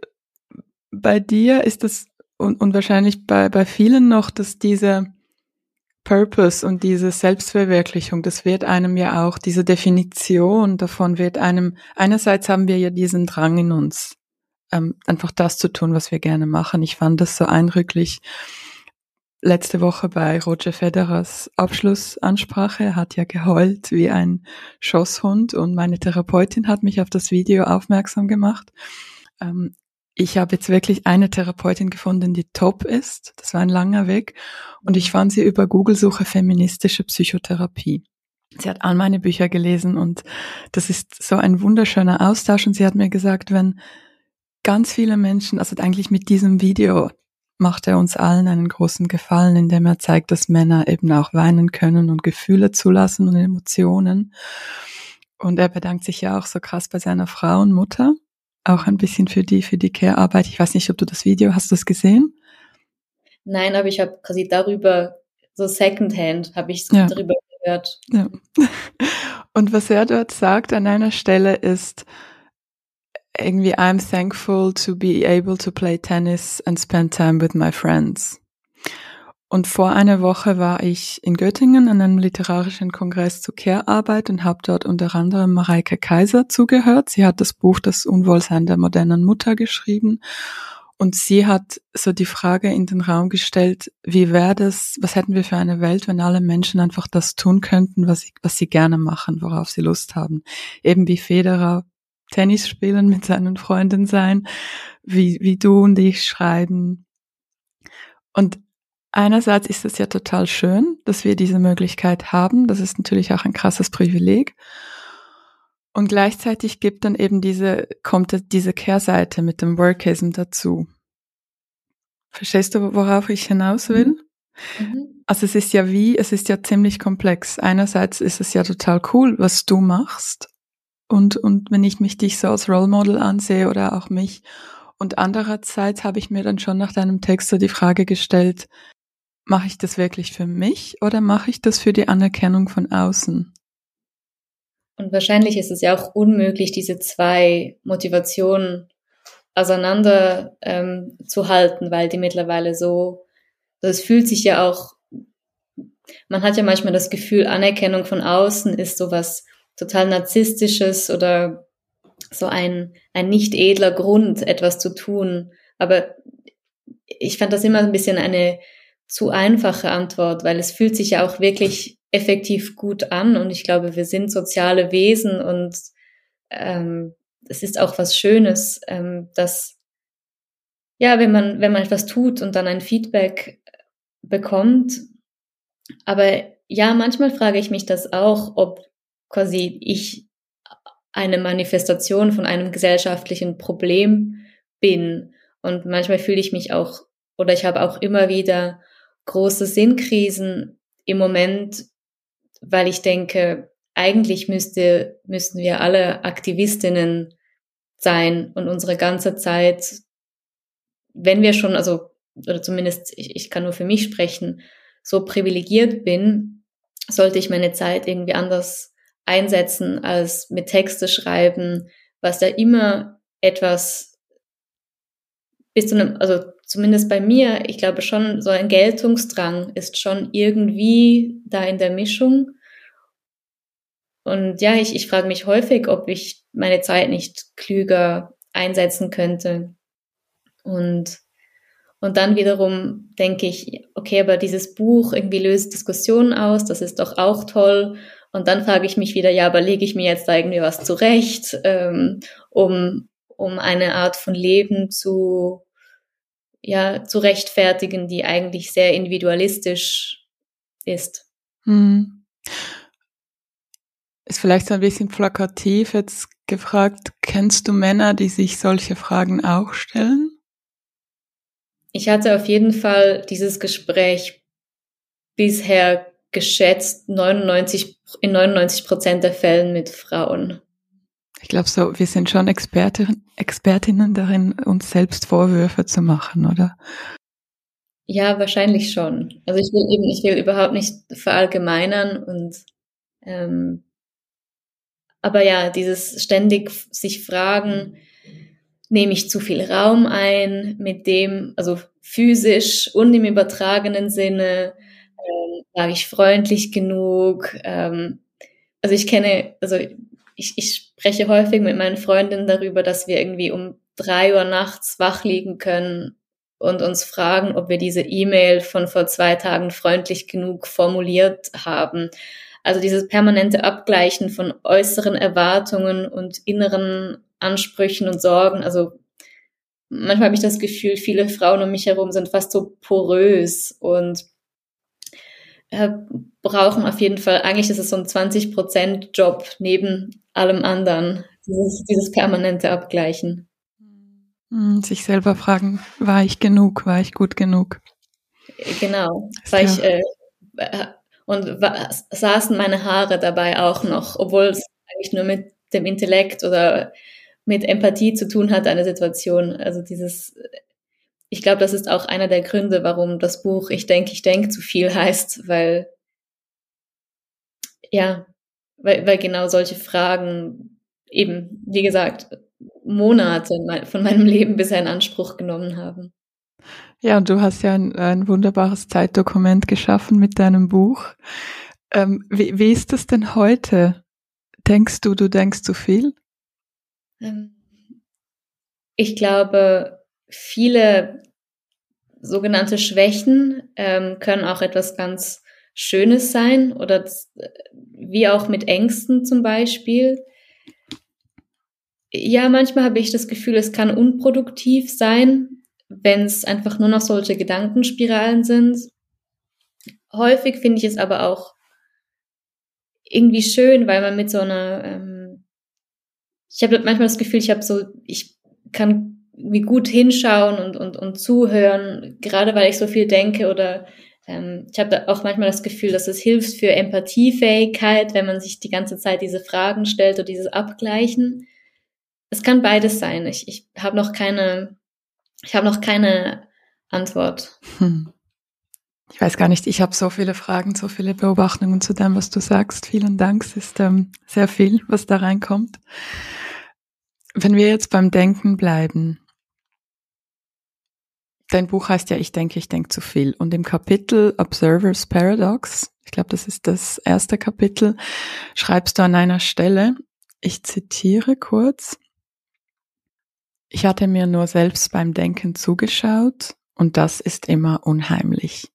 bei dir ist das und, und wahrscheinlich bei, bei vielen noch, dass diese Purpose und diese Selbstverwirklichung, das wird einem ja auch, diese Definition davon wird einem, einerseits haben wir ja diesen Drang in uns, ähm, einfach das zu tun, was wir gerne machen. Ich fand das so eindrücklich letzte Woche bei Roger Federers Abschlussansprache. Er hat ja geheult wie ein Schosshund und meine Therapeutin hat mich auf das Video aufmerksam gemacht. Ähm, ich habe jetzt wirklich eine Therapeutin gefunden, die top ist. Das war ein langer Weg. Und ich fand sie über Google-Suche feministische Psychotherapie. Sie hat all meine Bücher gelesen und das ist so ein wunderschöner Austausch. Und sie hat mir gesagt, wenn ganz viele Menschen, also eigentlich mit diesem Video macht er uns allen einen großen Gefallen, indem er zeigt, dass Männer eben auch weinen können und Gefühle zulassen und Emotionen. Und er bedankt sich ja auch so krass bei seiner Frau und Mutter auch ein bisschen für die, für die Care-Arbeit. Ich weiß nicht, ob du das Video, hast du das gesehen? Nein, aber ich habe quasi darüber, so Secondhand, habe ich ja. darüber gehört. Ja. [laughs] Und was er dort sagt an einer Stelle ist, irgendwie, I'm thankful to be able to play tennis and spend time with my friends. Und vor einer Woche war ich in Göttingen an einem literarischen Kongress zur Care-Arbeit und habe dort unter anderem Mareike Kaiser zugehört. Sie hat das Buch Das Unwohlsein der modernen Mutter geschrieben. Und sie hat so die Frage in den Raum gestellt, wie wäre das, was hätten wir für eine Welt, wenn alle Menschen einfach das tun könnten, was sie, was sie gerne machen, worauf sie Lust haben. Eben wie Federer Tennis spielen mit seinen Freunden sein, wie, wie du und ich schreiben. Und Einerseits ist es ja total schön, dass wir diese Möglichkeit haben. Das ist natürlich auch ein krasses Privileg. Und gleichzeitig gibt dann eben diese, kommt diese Kehrseite mit dem Workism dazu. Verstehst du, worauf ich hinaus will? Mhm. mhm. Also es ist ja wie, es ist ja ziemlich komplex. Einerseits ist es ja total cool, was du machst. Und, und wenn ich mich dich so als Role Model ansehe oder auch mich. Und andererseits habe ich mir dann schon nach deinem Text so die Frage gestellt, mache ich das wirklich für mich oder mache ich das für die Anerkennung von außen? Und wahrscheinlich ist es ja auch unmöglich, diese zwei Motivationen auseinander ähm, zu halten, weil die mittlerweile so, das fühlt sich ja auch, man hat ja manchmal das Gefühl, Anerkennung von außen ist sowas total narzisstisches oder so ein, ein nicht edler Grund, etwas zu tun. Aber ich fand das immer ein bisschen eine zu einfache Antwort, weil es fühlt sich ja auch wirklich effektiv gut an und ich glaube, wir sind soziale Wesen und ähm, es ist auch was Schönes, ähm, dass ja, wenn man wenn man etwas tut und dann ein Feedback bekommt, aber ja, manchmal frage ich mich das auch, ob quasi ich eine Manifestation von einem gesellschaftlichen Problem bin. Und manchmal fühle ich mich auch oder ich habe auch immer wieder große Sinnkrisen im Moment, weil ich denke, eigentlich müsste, müssten wir alle Aktivistinnen sein und unsere ganze Zeit, wenn wir schon, also, oder zumindest ich, ich kann nur für mich sprechen, so privilegiert bin, sollte ich meine Zeit irgendwie anders einsetzen als mit Texte schreiben, was da immer etwas bis zu einem, also zumindest bei mir, ich glaube schon, so ein Geltungsdrang ist schon irgendwie da in der Mischung. Und ja, ich, ich frage mich häufig, ob ich meine Zeit nicht klüger einsetzen könnte. Und, und dann wiederum denke ich, okay, aber dieses Buch irgendwie löst Diskussionen aus, das ist doch auch toll. Und dann frage ich mich wieder, ja, aber lege ich mir jetzt da irgendwie was zurecht, ähm, um, um eine Art von Leben zu, ja zu rechtfertigen, die eigentlich sehr individualistisch ist. Hm. Ist vielleicht so ein bisschen plakativ jetzt gefragt, kennst du Männer, die sich solche Fragen auch stellen? Ich hatte auf jeden Fall dieses Gespräch bisher geschätzt 99, in 99 Prozent der Fällen mit Frauen. Ich glaube so, wir sind schon Expertin, Expertinnen darin, uns selbst Vorwürfe zu machen, oder? Ja, wahrscheinlich schon. Also ich will eben, ich will überhaupt nicht verallgemeinern und ähm, aber ja, dieses ständig sich fragen, nehme ich zu viel Raum ein mit dem, also physisch und im übertragenen Sinne, ähm, war ich freundlich genug? Ähm, also ich kenne, also ich, ich spreche häufig mit meinen Freundinnen darüber, dass wir irgendwie um drei Uhr nachts wach liegen können und uns fragen, ob wir diese E-Mail von vor zwei Tagen freundlich genug formuliert haben. Also dieses permanente Abgleichen von äußeren Erwartungen und inneren Ansprüchen und Sorgen. Also manchmal habe ich das Gefühl, viele Frauen um mich herum sind fast so porös und äh, brauchen auf jeden Fall, eigentlich ist es so ein 20% Job neben allem anderen, dieses, dieses permanente Abgleichen. Hm, sich selber fragen, war ich genug, war ich gut genug? Genau, war ich, äh, und war, saßen meine Haare dabei auch noch, obwohl es eigentlich nur mit dem Intellekt oder mit Empathie zu tun hat, eine Situation. Also dieses, ich glaube, das ist auch einer der Gründe, warum das Buch Ich denke, ich denke zu viel heißt, weil, ja, weil, weil genau solche Fragen eben, wie gesagt, Monate von meinem Leben bisher in Anspruch genommen haben. Ja, und du hast ja ein, ein wunderbares Zeitdokument geschaffen mit deinem Buch. Ähm, wie, wie ist das denn heute? Denkst du, du denkst zu viel? Ähm, ich glaube, viele sogenannte Schwächen ähm, können auch etwas ganz Schönes sein oder wie auch mit Ängsten zum Beispiel. Ja, manchmal habe ich das Gefühl, es kann unproduktiv sein, wenn es einfach nur noch solche Gedankenspiralen sind. Häufig finde ich es aber auch irgendwie schön, weil man mit so einer, ähm, ich habe manchmal das Gefühl, ich habe so, ich kann wie gut hinschauen und, und, und zuhören, gerade weil ich so viel denke oder ähm, ich habe da auch manchmal das Gefühl, dass es hilft für Empathiefähigkeit, wenn man sich die ganze Zeit diese Fragen stellt oder dieses Abgleichen. Es kann beides sein. Ich, ich habe noch keine, ich habe noch keine Antwort. Hm. Ich weiß gar nicht, ich habe so viele Fragen, so viele Beobachtungen zu dem, was du sagst. Vielen Dank, es ist ähm, sehr viel, was da reinkommt. Wenn wir jetzt beim Denken bleiben, dein Buch heißt ja Ich denke, ich denke zu viel. Und im Kapitel Observer's Paradox, ich glaube, das ist das erste Kapitel, schreibst du an einer Stelle, ich zitiere kurz, ich hatte mir nur selbst beim Denken zugeschaut und das ist immer unheimlich.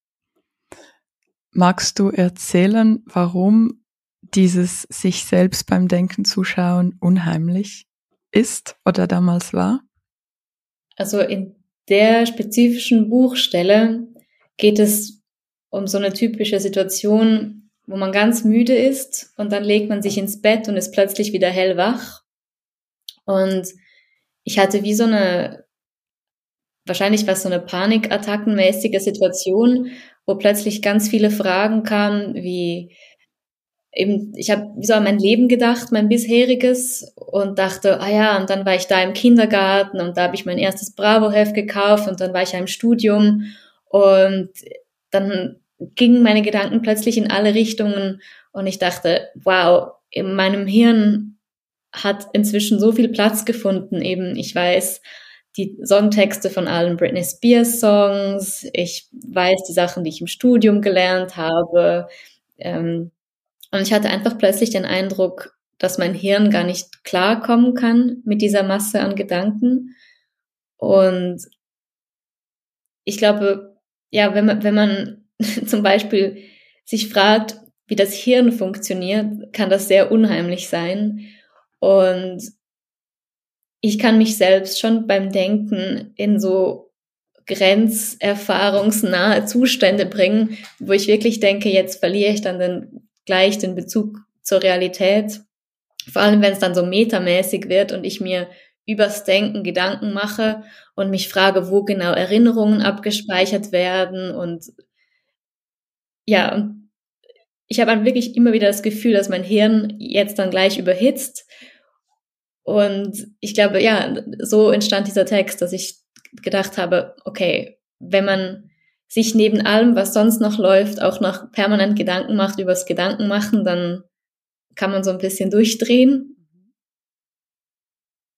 Magst du erzählen, warum dieses sich selbst beim Denken zuschauen unheimlich ist oder damals war? Also in der spezifischen Buchstelle geht es um so eine typische Situation, wo man ganz müde ist und dann legt man sich ins Bett und ist plötzlich wieder hellwach. Und ich hatte wie so eine, wahrscheinlich was so eine panikattackenmäßige Situation, wo plötzlich ganz viele Fragen kamen, wie eben, ich habe so an mein Leben gedacht, mein bisheriges, und dachte, ah ja, und dann war ich da im Kindergarten und da habe ich mein erstes Bravo-Heft gekauft und dann war ich ja im Studium. Und dann gingen meine Gedanken plötzlich in alle Richtungen und ich dachte, wow, in meinem Hirn hat inzwischen so viel Platz gefunden, eben, ich weiß, die Songtexte von allen Britney Spears Songs, ich weiß die Sachen, die ich im Studium gelernt habe, ähm, und ich hatte einfach plötzlich den Eindruck, dass mein Hirn gar nicht klarkommen kann mit dieser Masse an Gedanken. Und ich glaube, ja, wenn man, wenn man [laughs] zum Beispiel sich fragt, wie das Hirn funktioniert, kann das sehr unheimlich sein. Und ich kann mich selbst schon beim Denken in so grenzerfahrungsnahe Zustände bringen, wo ich wirklich denke, jetzt verliere ich dann den gleich den Bezug zur Realität. Vor allem, wenn es dann so metamäßig wird und ich mir übers Denken Gedanken mache und mich frage, wo genau Erinnerungen abgespeichert werden und ja, ich habe dann wirklich immer wieder das Gefühl, dass mein Hirn jetzt dann gleich überhitzt. Und ich glaube, ja, so entstand dieser Text, dass ich gedacht habe, okay, wenn man sich neben allem, was sonst noch läuft, auch noch permanent Gedanken macht übers Gedanken machen, dann kann man so ein bisschen durchdrehen.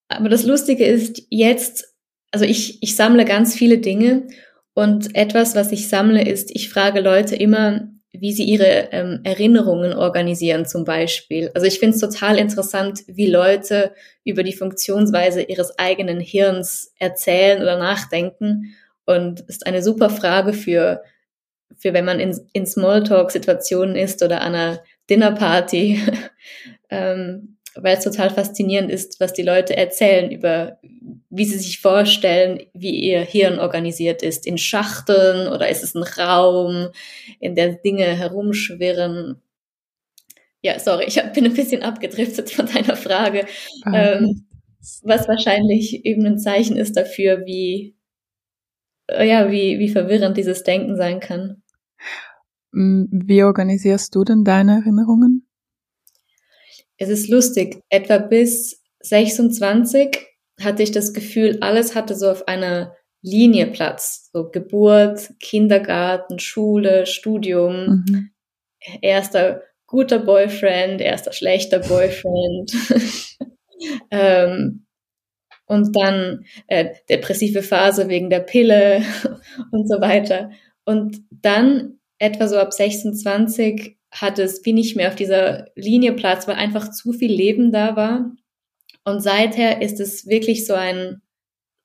Aber das Lustige ist jetzt, also ich, ich sammle ganz viele Dinge und etwas, was ich sammle, ist, ich frage Leute immer, wie sie ihre ähm, Erinnerungen organisieren zum Beispiel. Also ich finde es total interessant, wie Leute über die Funktionsweise ihres eigenen Hirns erzählen oder nachdenken. Und ist eine super Frage für, für wenn man in, in Smalltalk-Situationen ist oder an einer Dinnerparty, [laughs] ähm, weil es total faszinierend ist, was die Leute erzählen über, wie sie sich vorstellen, wie ihr Hirn organisiert ist. In Schachteln oder ist es ein Raum, in der Dinge herumschwirren. Ja, sorry, ich bin ein bisschen abgedriftet von deiner Frage, ähm, was wahrscheinlich eben ein Zeichen ist dafür, wie, ja, wie, wie verwirrend dieses Denken sein kann. Mm, wie organisierst du denn deine Erinnerungen? Es ist lustig. Etwa bis 26 hatte ich das Gefühl, alles hatte so auf einer Linie Platz. So Geburt, Kindergarten, Schule, Studium, mhm. erster guter Boyfriend, erster schlechter Boyfriend. [laughs] ähm, und dann äh, depressive Phase wegen der Pille [laughs] und so weiter. Und dann etwa so ab 26 hat es wie nicht mehr auf dieser Linie Platz, weil einfach zu viel Leben da war. Und seither ist es wirklich so ein,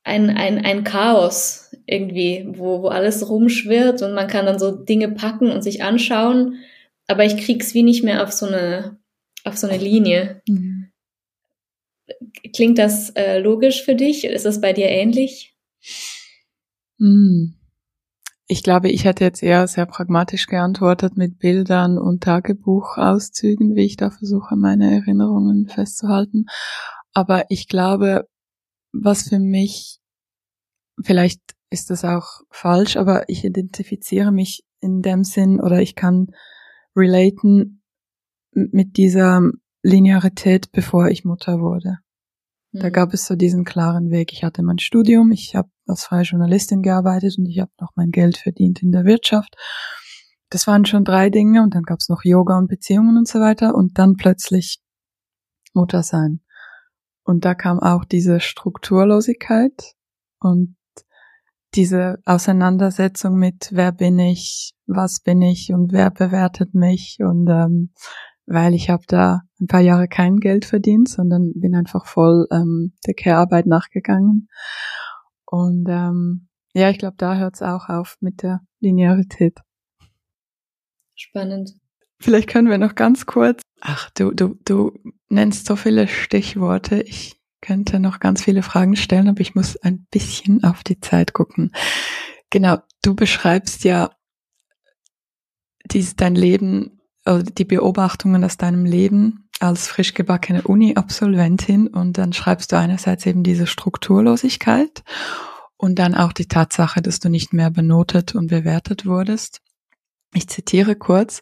ein, ein, ein Chaos irgendwie, wo, wo alles rumschwirrt und man kann dann so Dinge packen und sich anschauen. Aber ich krieg's wie nicht mehr auf so eine, auf so eine Linie. Mhm. Klingt das äh, logisch für dich? Ist das bei dir ähnlich? Hm. Ich glaube, ich hätte jetzt eher sehr pragmatisch geantwortet mit Bildern und Tagebuchauszügen, wie ich da versuche, meine Erinnerungen festzuhalten. Aber ich glaube, was für mich vielleicht ist das auch falsch, aber ich identifiziere mich in dem Sinn oder ich kann relaten mit dieser Linearität, bevor ich Mutter wurde. Da mhm. gab es so diesen klaren Weg. Ich hatte mein Studium, ich habe als freie Journalistin gearbeitet und ich habe noch mein Geld verdient in der Wirtschaft. Das waren schon drei Dinge und dann gab es noch Yoga und Beziehungen und so weiter und dann plötzlich Mutter sein. Und da kam auch diese Strukturlosigkeit und diese Auseinandersetzung mit wer bin ich, was bin ich und wer bewertet mich und ähm, weil ich habe da ein paar Jahre kein Geld verdient, sondern bin einfach voll ähm, der Care-Arbeit nachgegangen. Und ähm, ja, ich glaube, da hört es auch auf mit der Linearität. Spannend. Vielleicht können wir noch ganz kurz. Ach, du, du, du nennst so viele Stichworte. Ich könnte noch ganz viele Fragen stellen, aber ich muss ein bisschen auf die Zeit gucken. Genau, du beschreibst ja dies, dein Leben, die Beobachtungen aus deinem Leben als frisch gebackene Uni-Absolventin und dann schreibst du einerseits eben diese Strukturlosigkeit und dann auch die Tatsache, dass du nicht mehr benotet und bewertet wurdest. Ich zitiere kurz.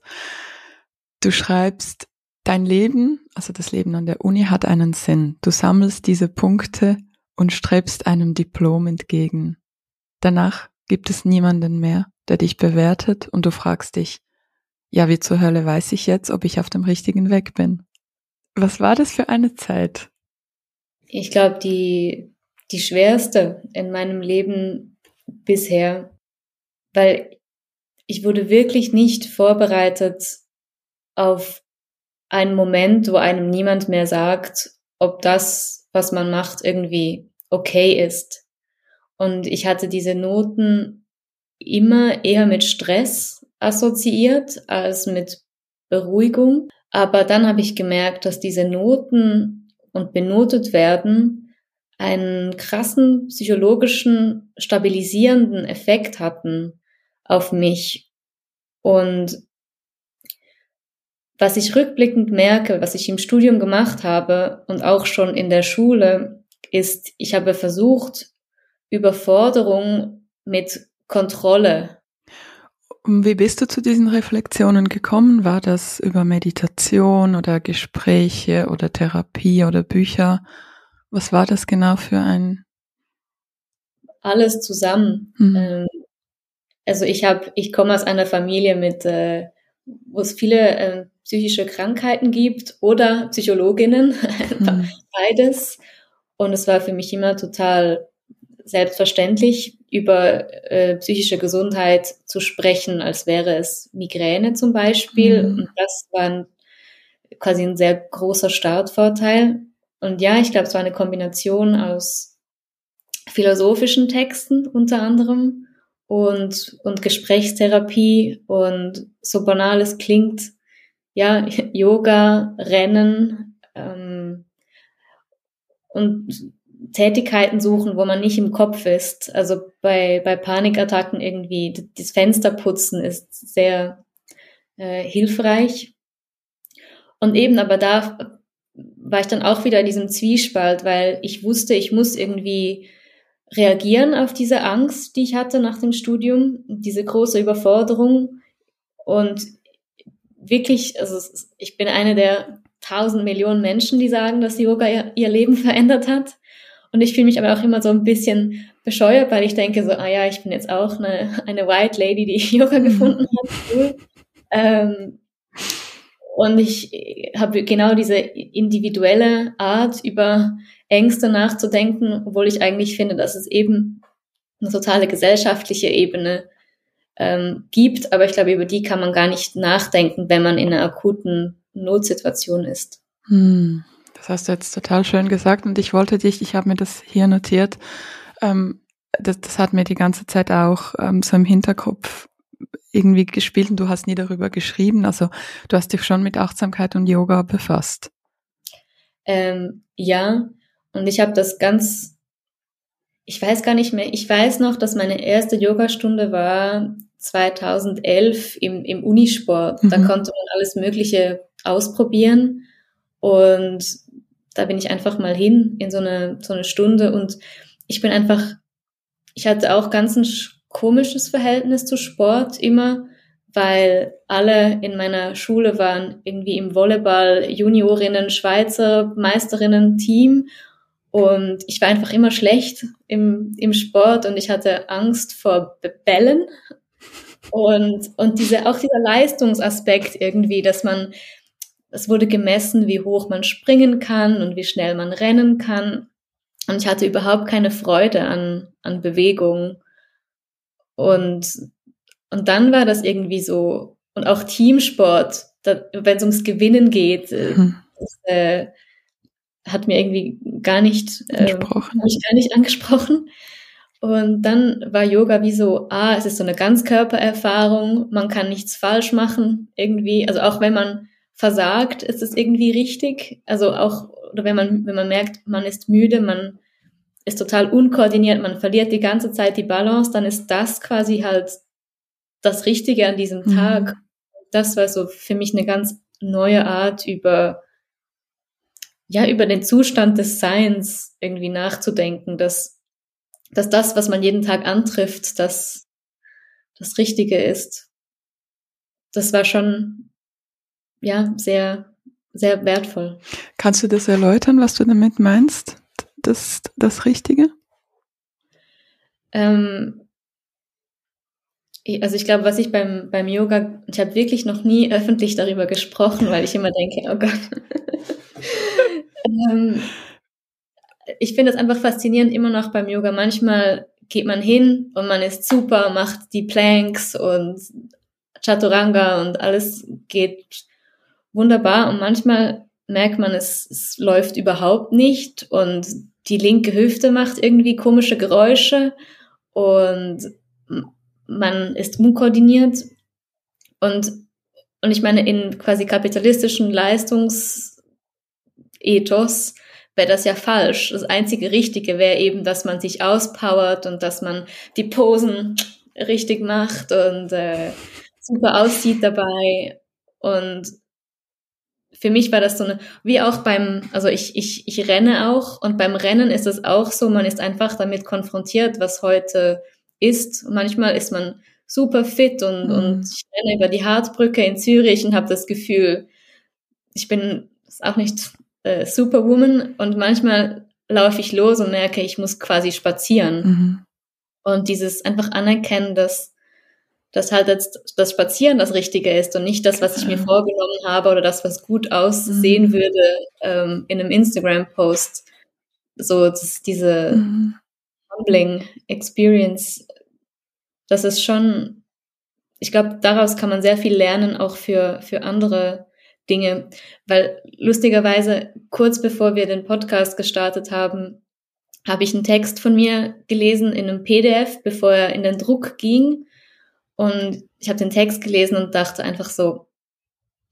Du schreibst, dein Leben, also das Leben an der Uni hat einen Sinn. Du sammelst diese Punkte und strebst einem Diplom entgegen. Danach gibt es niemanden mehr, der dich bewertet und du fragst dich, ja, wie zur Hölle weiß ich jetzt, ob ich auf dem richtigen Weg bin? Was war das für eine Zeit? Ich glaube, die, die schwerste in meinem Leben bisher, weil ich wurde wirklich nicht vorbereitet auf einen Moment, wo einem niemand mehr sagt, ob das, was man macht, irgendwie okay ist. Und ich hatte diese Noten immer eher mit Stress assoziiert als mit Beruhigung. Aber dann habe ich gemerkt, dass diese Noten und benotet werden einen krassen psychologischen stabilisierenden Effekt hatten auf mich. Und was ich rückblickend merke, was ich im Studium gemacht habe und auch schon in der Schule, ist, ich habe versucht, Überforderung mit Kontrolle wie bist du zu diesen Reflexionen gekommen? War das über Meditation oder Gespräche oder Therapie oder Bücher? Was war das genau für ein? Alles zusammen. Mhm. Ähm, also ich habe, ich komme aus einer Familie mit, äh, wo es viele äh, psychische Krankheiten gibt oder Psychologinnen, [laughs] mhm. beides. Und es war für mich immer total selbstverständlich, über äh, psychische Gesundheit zu sprechen, als wäre es Migräne zum Beispiel. Mhm. Und das war ein, quasi ein sehr großer Startvorteil. Und ja, ich glaube, es war eine Kombination aus philosophischen Texten unter anderem und, und Gesprächstherapie und so banal es klingt, ja, [laughs] Yoga, Rennen ähm, und Tätigkeiten suchen, wo man nicht im Kopf ist. Also bei, bei Panikattacken irgendwie das Fenster putzen ist sehr äh, hilfreich. Und eben, aber da war ich dann auch wieder in diesem Zwiespalt, weil ich wusste, ich muss irgendwie reagieren auf diese Angst, die ich hatte nach dem Studium, diese große Überforderung. Und wirklich, also ich bin eine der tausend Millionen Menschen, die sagen, dass Yoga ihr, ihr Leben verändert hat. Und ich fühle mich aber auch immer so ein bisschen bescheuert, weil ich denke so, ah ja, ich bin jetzt auch eine, eine White Lady, die [laughs] Yoga gefunden hat. Cool. Ähm, und ich habe genau diese individuelle Art, über Ängste nachzudenken, obwohl ich eigentlich finde, dass es eben eine totale gesellschaftliche Ebene ähm, gibt. Aber ich glaube, über die kann man gar nicht nachdenken, wenn man in einer akuten Notsituation ist. Hm. Das hast du jetzt total schön gesagt und ich wollte dich, ich habe mir das hier notiert, ähm, das, das hat mir die ganze Zeit auch ähm, so im Hinterkopf irgendwie gespielt und du hast nie darüber geschrieben. Also du hast dich schon mit Achtsamkeit und Yoga befasst. Ähm, ja, und ich habe das ganz, ich weiß gar nicht mehr, ich weiß noch, dass meine erste Yogastunde war 2011 im, im Unisport. Mhm. Da konnte man alles Mögliche ausprobieren. Und da bin ich einfach mal hin in so eine, so eine Stunde und ich bin einfach ich hatte auch ganz ein komisches Verhältnis zu Sport immer, weil alle in meiner Schule waren irgendwie im Volleyball Juniorinnen, Schweizer Meisterinnen Team und ich war einfach immer schlecht im, im Sport und ich hatte Angst vor Bällen. Und, und diese, auch dieser Leistungsaspekt irgendwie, dass man, es wurde gemessen, wie hoch man springen kann und wie schnell man rennen kann. Und ich hatte überhaupt keine Freude an, an Bewegung. Und, und dann war das irgendwie so, und auch Teamsport, wenn es ums Gewinnen geht, äh, mhm. das, äh, hat mir irgendwie gar nicht, äh, mich gar nicht angesprochen. Und dann war Yoga wie so, ah, es ist so eine Ganzkörpererfahrung, man kann nichts falsch machen, irgendwie. Also auch wenn man versagt, ist es irgendwie richtig. Also auch, oder wenn man, wenn man merkt, man ist müde, man ist total unkoordiniert, man verliert die ganze Zeit die Balance, dann ist das quasi halt das Richtige an diesem mhm. Tag. Das war so für mich eine ganz neue Art über, ja, über den Zustand des Seins irgendwie nachzudenken, dass dass das, was man jeden Tag antrifft, das das Richtige ist. Das war schon, ja, sehr, sehr wertvoll. Kannst du das erläutern, was du damit meinst? Das, das Richtige? Ähm, also ich glaube, was ich beim, beim Yoga, ich habe wirklich noch nie öffentlich darüber gesprochen, weil ich immer denke, oh Gott. [laughs] ähm, ich finde es einfach faszinierend immer noch beim Yoga. Manchmal geht man hin und man ist super, macht die Planks und Chaturanga und alles geht wunderbar. Und manchmal merkt man, es, es läuft überhaupt nicht und die linke Hüfte macht irgendwie komische Geräusche und man ist unkoordiniert und, und ich meine, in quasi kapitalistischen Leistungsethos wäre das ja falsch. Das einzige Richtige wäre eben, dass man sich auspowert und dass man die Posen richtig macht und äh, super aussieht dabei. Und für mich war das so eine, wie auch beim, also ich, ich, ich renne auch und beim Rennen ist es auch so, man ist einfach damit konfrontiert, was heute ist. manchmal ist man super fit und, mhm. und ich renne über die Hartbrücke in Zürich und habe das Gefühl, ich bin, auch nicht äh, Superwoman und manchmal laufe ich los und merke, ich muss quasi spazieren. Mhm. Und dieses einfach anerkennen, dass, dass halt jetzt das Spazieren das Richtige ist und nicht das, was ich mir vorgenommen habe oder das, was gut aussehen mhm. würde ähm, in einem Instagram-Post. So, diese mhm. humbling Experience, das ist schon, ich glaube, daraus kann man sehr viel lernen, auch für, für andere Dinge, weil lustigerweise kurz bevor wir den Podcast gestartet haben, habe ich einen Text von mir gelesen in einem PDF, bevor er in den Druck ging. Und ich habe den Text gelesen und dachte einfach so,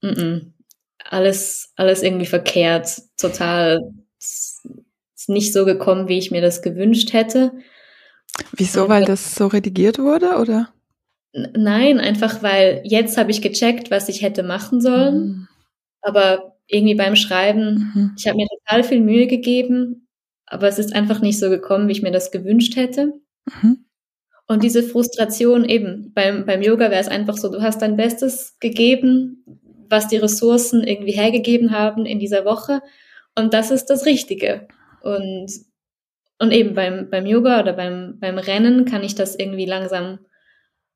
mm -mm, alles, alles irgendwie verkehrt, total ist nicht so gekommen, wie ich mir das gewünscht hätte. Wieso, weil das so redigiert wurde, oder? Nein, einfach weil jetzt habe ich gecheckt, was ich hätte machen sollen. Mhm. Aber irgendwie beim Schreiben, mhm. ich habe mir total viel Mühe gegeben, aber es ist einfach nicht so gekommen, wie ich mir das gewünscht hätte. Mhm. Und diese Frustration eben, beim, beim Yoga wäre es einfach so, du hast dein Bestes gegeben, was die Ressourcen irgendwie hergegeben haben in dieser Woche. Und das ist das Richtige. Und, und eben beim, beim Yoga oder beim, beim Rennen kann ich das irgendwie langsam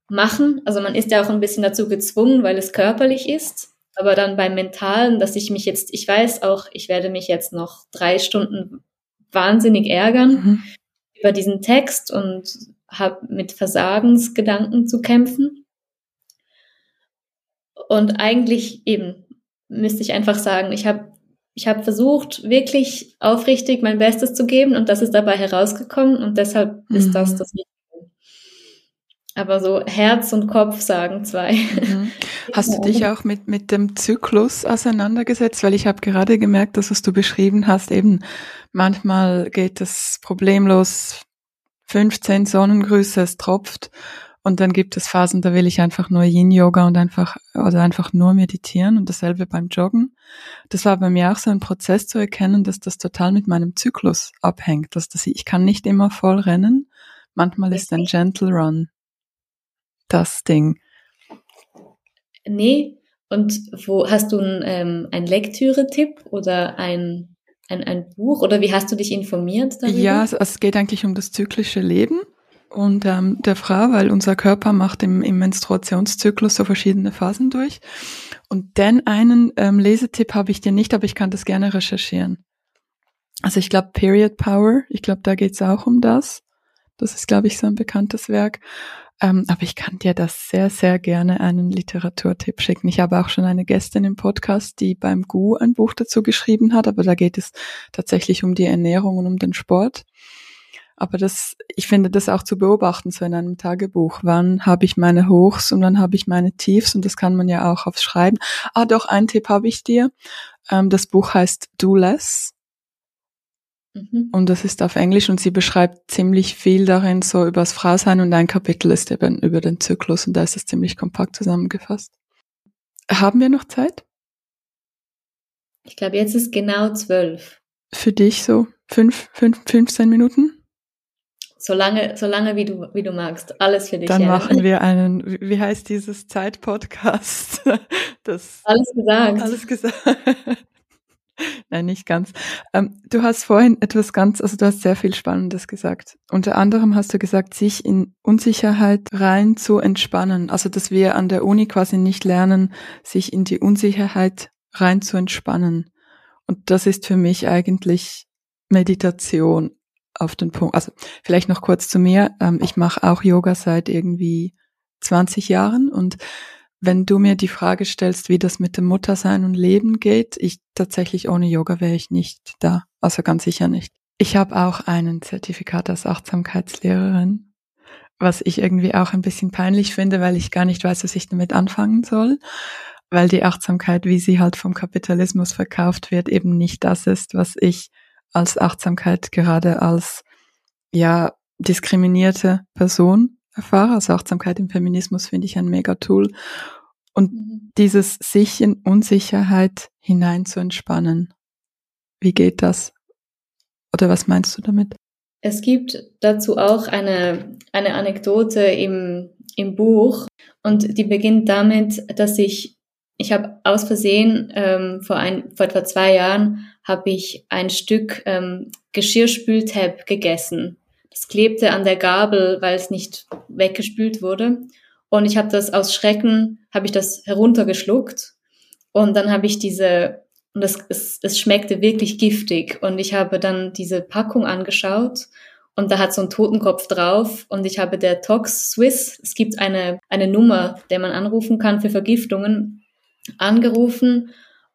machen. Also man ist ja auch ein bisschen dazu gezwungen, weil es körperlich ist. Aber dann beim Mentalen, dass ich mich jetzt, ich weiß auch, ich werde mich jetzt noch drei Stunden wahnsinnig ärgern mhm. über diesen Text und habe mit Versagensgedanken zu kämpfen. Und eigentlich eben müsste ich einfach sagen, ich habe ich hab versucht, wirklich aufrichtig mein Bestes zu geben und das ist dabei herausgekommen und deshalb mhm. ist das das aber so Herz und Kopf sagen zwei. Mhm. [laughs] Hast du dich auch mit, mit dem Zyklus auseinandergesetzt? Weil ich habe gerade gemerkt, dass was du beschrieben hast, eben manchmal geht es problemlos 15 Sonnengrüße, es tropft und dann gibt es Phasen, da will ich einfach nur Yin-Yoga und einfach, oder einfach nur meditieren und dasselbe beim Joggen. Das war bei mir auch so ein Prozess zu erkennen, dass das total mit meinem Zyklus abhängt, dass das, ich kann nicht immer voll rennen, Manchmal ist ein Gentle Run das Ding. Nee, und wo hast du ein, ähm, ein Lektüre-Tipp oder ein, ein, ein Buch oder wie hast du dich informiert darüber? Ja, es, es geht eigentlich um das zyklische Leben und ähm, der Frau, weil unser Körper macht im, im Menstruationszyklus so verschiedene Phasen durch. Und den einen ähm, Lesetipp habe ich dir nicht, aber ich kann das gerne recherchieren. Also ich glaube Period Power, ich glaube, da geht's auch um das. Das ist, glaube ich, so ein bekanntes Werk. Ähm, aber ich kann dir das sehr, sehr gerne einen Literaturtipp schicken. Ich habe auch schon eine Gästin im Podcast, die beim GU ein Buch dazu geschrieben hat, aber da geht es tatsächlich um die Ernährung und um den Sport. Aber das, ich finde das auch zu beobachten, so in einem Tagebuch. Wann habe ich meine Hochs und wann habe ich meine Tiefs? Und das kann man ja auch aufs Schreiben. Ah, doch, ein Tipp habe ich dir. Ähm, das Buch heißt Do Less. Mhm. Und das ist auf Englisch und sie beschreibt ziemlich viel darin, so übers Frausein und ein Kapitel ist eben über den Zyklus und da ist es ziemlich kompakt zusammengefasst. Haben wir noch Zeit? Ich glaube, jetzt ist genau zwölf. Für dich so fünf, fünf, 15 Minuten? Solange, solange wie du, wie du magst. Alles für dich. Dann ja. machen wir [laughs] einen, wie heißt dieses Zeitpodcast? [laughs] Das, alles gesagt. Alles gesagt. [laughs] Nein, nicht ganz. Ähm, du hast vorhin etwas ganz, also du hast sehr viel Spannendes gesagt. Unter anderem hast du gesagt, sich in Unsicherheit rein zu entspannen. Also, dass wir an der Uni quasi nicht lernen, sich in die Unsicherheit rein zu entspannen. Und das ist für mich eigentlich Meditation auf den Punkt. Also vielleicht noch kurz zu mir. Ähm, ich mache auch Yoga seit irgendwie 20 Jahren und wenn du mir die Frage stellst, wie das mit dem Muttersein und Leben geht, ich tatsächlich ohne Yoga wäre ich nicht da. Also ganz sicher nicht. Ich habe auch einen Zertifikat als Achtsamkeitslehrerin, was ich irgendwie auch ein bisschen peinlich finde, weil ich gar nicht weiß, was ich damit anfangen soll. Weil die Achtsamkeit, wie sie halt vom Kapitalismus verkauft wird, eben nicht das ist, was ich als Achtsamkeit gerade als ja diskriminierte Person erfahre. Also Achtsamkeit im Feminismus finde ich ein mega Tool. Und mhm. dieses sich in Unsicherheit hinein zu entspannen. Wie geht das? Oder was meinst du damit? Es gibt dazu auch eine, eine Anekdote im, im Buch und die beginnt damit, dass ich ich habe aus Versehen ähm, vor, ein, vor etwa zwei Jahren habe ich ein Stück ähm, Geschirrspültab gegessen. Das klebte an der Gabel, weil es nicht weggespült wurde. Und ich habe das aus Schrecken, habe ich das heruntergeschluckt. Und dann habe ich diese, und es, es, es schmeckte wirklich giftig. Und ich habe dann diese Packung angeschaut und da hat so ein Totenkopf drauf und ich habe der Tox Swiss, es gibt eine, eine Nummer, der man anrufen kann für Vergiftungen angerufen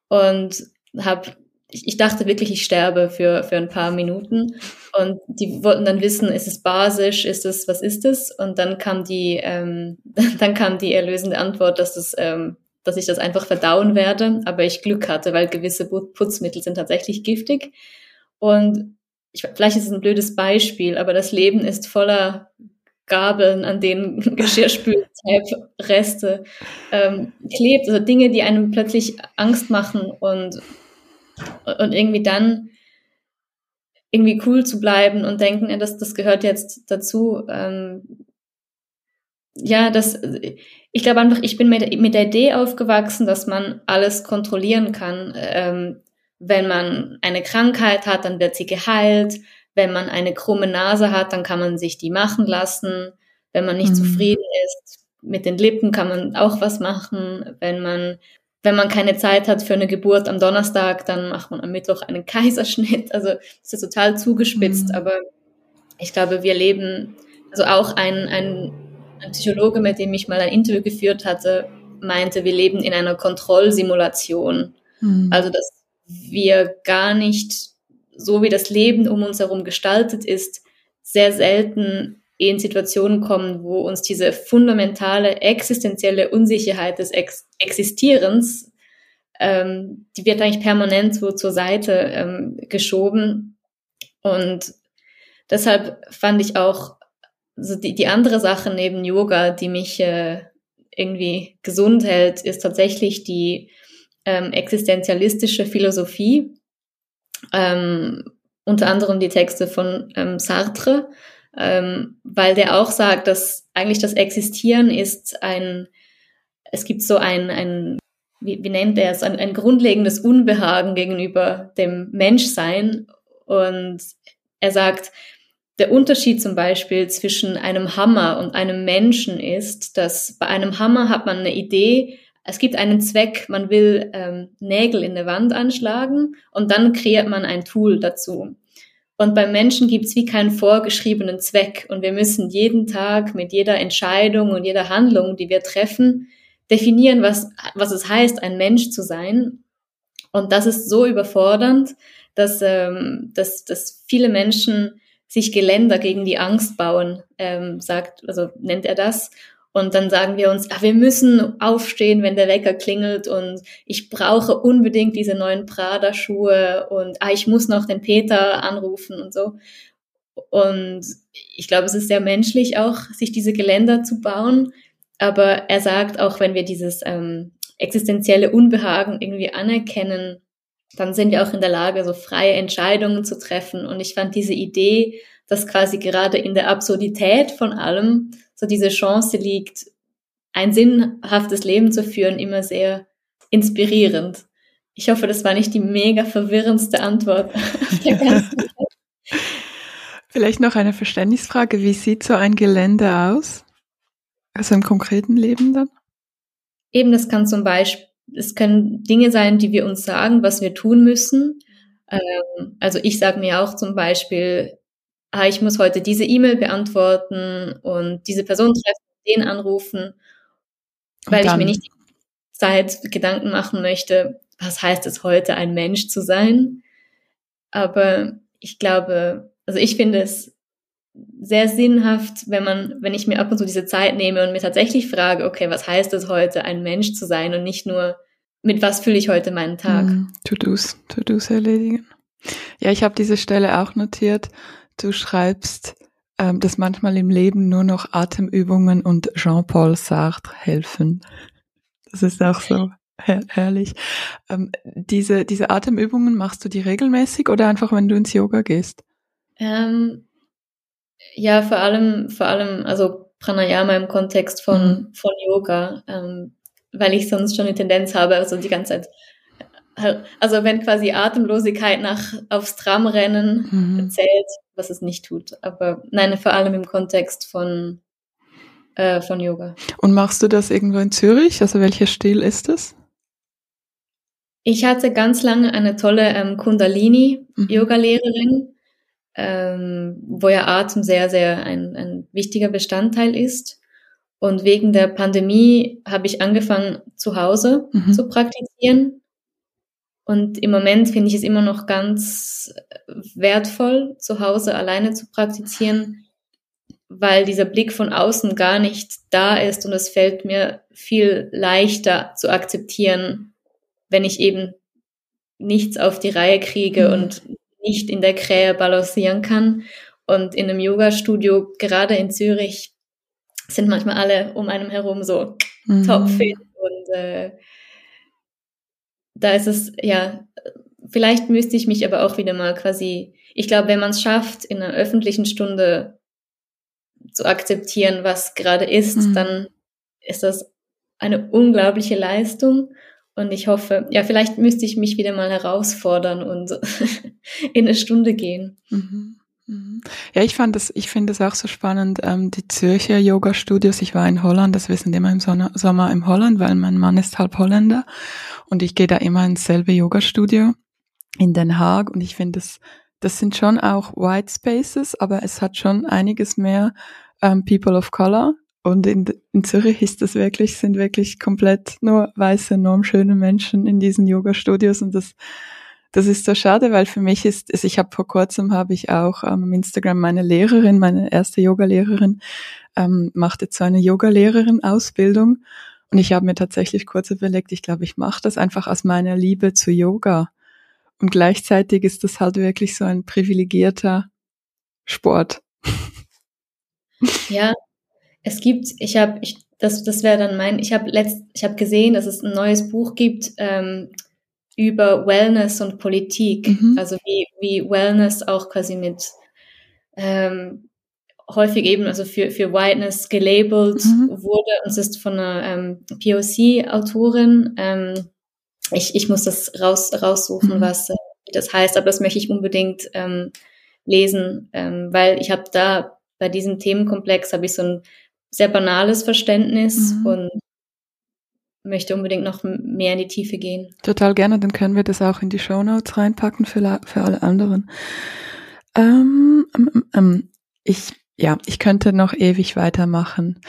und habe ich, ich dachte wirklich, ich sterbe für, für ein paar Minuten. Und die wollten dann wissen, ist es basisch, ist es, was ist es? Und dann kam die, ähm, [laughs] dann kam die erlösende Antwort, dass es, ähm, dass ich das einfach verdauen werde, aber ich Glück hatte, weil gewisse Putzmittel sind tatsächlich giftig. Und ich, vielleicht ist es ein blödes Beispiel, aber das Leben ist voller Gabeln, an denen [laughs] Geschirrspülreste ähm, klebt, also Dinge, die einem plötzlich Angst machen und, und irgendwie dann irgendwie cool zu bleiben und denken, ja, das, das gehört jetzt dazu. Ähm, ja, das, ich glaube einfach, ich bin mit, mit der Idee aufgewachsen, dass man alles kontrollieren kann. Ähm, wenn man eine Krankheit hat, dann wird sie geheilt. Wenn man eine krumme Nase hat, dann kann man sich die machen lassen. Wenn man nicht mhm. zufrieden ist mit den Lippen, kann man auch was machen. Wenn man, wenn man keine Zeit hat für eine Geburt am Donnerstag, dann macht man am Mittwoch einen [laughs] Kaiserschnitt. Also das ist total zugespitzt, mhm. aber ich glaube, wir leben, also auch ein, ein, ein Psychologe, mit dem ich mal ein Interview geführt hatte, meinte, wir leben in einer Kontrollsimulation. Mhm. Also dass wir gar nicht so wie das Leben um uns herum gestaltet ist, sehr selten in Situationen kommen, wo uns diese fundamentale existenzielle Unsicherheit des Ex Existierens, ähm, die wird eigentlich permanent so zur Seite ähm, geschoben. Und deshalb fand ich auch so die, die andere Sache neben Yoga, die mich äh, irgendwie gesund hält, ist tatsächlich die ähm, existenzialistische Philosophie ähm, unter anderem die Texte von ähm, Sartre. Ähm, weil der auch sagt, dass eigentlich das Existieren ist ein, es gibt so ein, ein wie, wie nennt er es, ein, ein grundlegendes Unbehagen gegenüber dem Menschsein. Und er sagt, der Unterschied zum Beispiel zwischen einem Hammer und einem Menschen ist, dass bei einem Hammer hat man eine Idee, es gibt einen Zweck, man will ähm, Nägel in der Wand anschlagen und dann kreiert man ein Tool dazu. Und beim Menschen gibt es wie keinen vorgeschriebenen Zweck und wir müssen jeden Tag mit jeder Entscheidung und jeder Handlung, die wir treffen, definieren, was, was es heißt, ein Mensch zu sein. Und das ist so überfordernd, dass, ähm, dass, dass viele Menschen sich Geländer gegen die Angst bauen, ähm, sagt, also nennt er das. Und dann sagen wir uns, ah, wir müssen aufstehen, wenn der Wecker klingelt und ich brauche unbedingt diese neuen Prada-Schuhe und ah, ich muss noch den Peter anrufen und so. Und ich glaube, es ist sehr menschlich auch, sich diese Geländer zu bauen. Aber er sagt, auch wenn wir dieses ähm, existenzielle Unbehagen irgendwie anerkennen, dann sind wir auch in der Lage, so freie Entscheidungen zu treffen. Und ich fand diese Idee, dass quasi gerade in der Absurdität von allem so diese Chance liegt, ein sinnhaftes Leben zu führen, immer sehr inspirierend. Ich hoffe, das war nicht die mega verwirrendste Antwort [laughs] der ganzen Vielleicht noch eine Verständnisfrage. Wie sieht so ein Gelände aus? Also im konkreten Leben dann? Eben, das kann zum Beispiel, es können Dinge sein, die wir uns sagen, was wir tun müssen. Ähm, also ich sage mir auch zum Beispiel, ah, ich muss heute diese E-Mail beantworten und diese Person treffen, den anrufen, weil ich mir nicht die Zeit Gedanken machen möchte, was heißt es heute, ein Mensch zu sein. Aber ich glaube, also ich finde es sehr sinnhaft, wenn man, wenn ich mir ab und zu diese Zeit nehme und mir tatsächlich frage, okay, was heißt es heute, ein Mensch zu sein und nicht nur, mit was fülle ich heute meinen Tag? Mm, To-Dos, To-Dos erledigen. Ja, ich habe diese Stelle auch notiert. Du schreibst, ähm, dass manchmal im Leben nur noch Atemübungen und Jean-Paul Sartre helfen. Das ist auch so her herrlich. Ähm, diese, diese Atemübungen machst du die regelmäßig oder einfach, wenn du ins Yoga gehst? Ähm, ja, vor allem, vor allem, also Pranayama im Kontext von, mhm. von Yoga, ähm, weil ich sonst schon eine Tendenz habe, also die ganze Zeit, also wenn quasi Atemlosigkeit nach aufs Tram rennen mhm. zählt, was es nicht tut. Aber nein, vor allem im Kontext von, äh, von Yoga. Und machst du das irgendwo in Zürich? Also welcher Stil ist das? Ich hatte ganz lange eine tolle ähm, Kundalini-Yoga-Lehrerin, mhm ähm, wo ja Atem sehr, sehr ein, ein wichtiger Bestandteil ist. Und wegen der Pandemie habe ich angefangen, zu Hause mhm. zu praktizieren. Und im Moment finde ich es immer noch ganz wertvoll, zu Hause alleine zu praktizieren, weil dieser Blick von außen gar nicht da ist und es fällt mir viel leichter zu akzeptieren, wenn ich eben nichts auf die Reihe kriege mhm. und nicht in der Krähe balancieren kann. Und in einem Yoga-Studio, gerade in Zürich, sind manchmal alle um einem herum so mhm. topfit und äh, da ist es, ja, vielleicht müsste ich mich aber auch wieder mal quasi, ich glaube, wenn man es schafft, in einer öffentlichen Stunde zu akzeptieren, was gerade ist, mhm. dann ist das eine unglaubliche Leistung. Und ich hoffe, ja, vielleicht müsste ich mich wieder mal herausfordern und [laughs] in eine Stunde gehen. Mhm. Mhm. Ja, ich fand das, ich finde es auch so spannend, ähm, die Zürcher Yoga-Studios. Ich war in Holland, das wissen immer im Sommer im Holland, weil mein Mann ist halb Holländer und ich gehe da immer ins selbe Yoga-Studio in Den Haag und ich finde das, das sind schon auch White Spaces, aber es hat schon einiges mehr ähm, People of Color und in, in Zürich ist das wirklich, sind wirklich komplett nur weiße, normschöne Menschen in diesen Yoga-Studios und das, das ist so schade, weil für mich ist, also ich habe vor kurzem habe ich auch ähm, im Instagram meine Lehrerin, meine erste Yoga-Lehrerin, ähm, macht jetzt so eine Yoga-Lehrerin-Ausbildung und ich habe mir tatsächlich kurz überlegt, ich glaube, ich mache das einfach aus meiner Liebe zu Yoga und gleichzeitig ist das halt wirklich so ein privilegierter Sport. Ja, es gibt, ich habe, ich, das, das wäre dann mein, ich habe letzt, ich habe gesehen, dass es ein neues Buch gibt ähm, über Wellness und Politik, mhm. also wie, wie Wellness auch quasi mit ähm, häufig eben also für, für Whiteness gelabelt mhm. wurde. Und es ist von einer ähm, POC-Autorin. Ähm, ich, ich muss das raus, raussuchen, mhm. was äh, das heißt, aber das möchte ich unbedingt ähm, lesen, ähm, weil ich habe da bei diesem Themenkomplex habe ich so ein sehr banales Verständnis mhm. und möchte unbedingt noch mehr in die Tiefe gehen. Total gerne, dann können wir das auch in die Show Notes reinpacken für, für alle anderen. Ähm, ähm, ähm, ich, ja, ich könnte noch ewig weitermachen.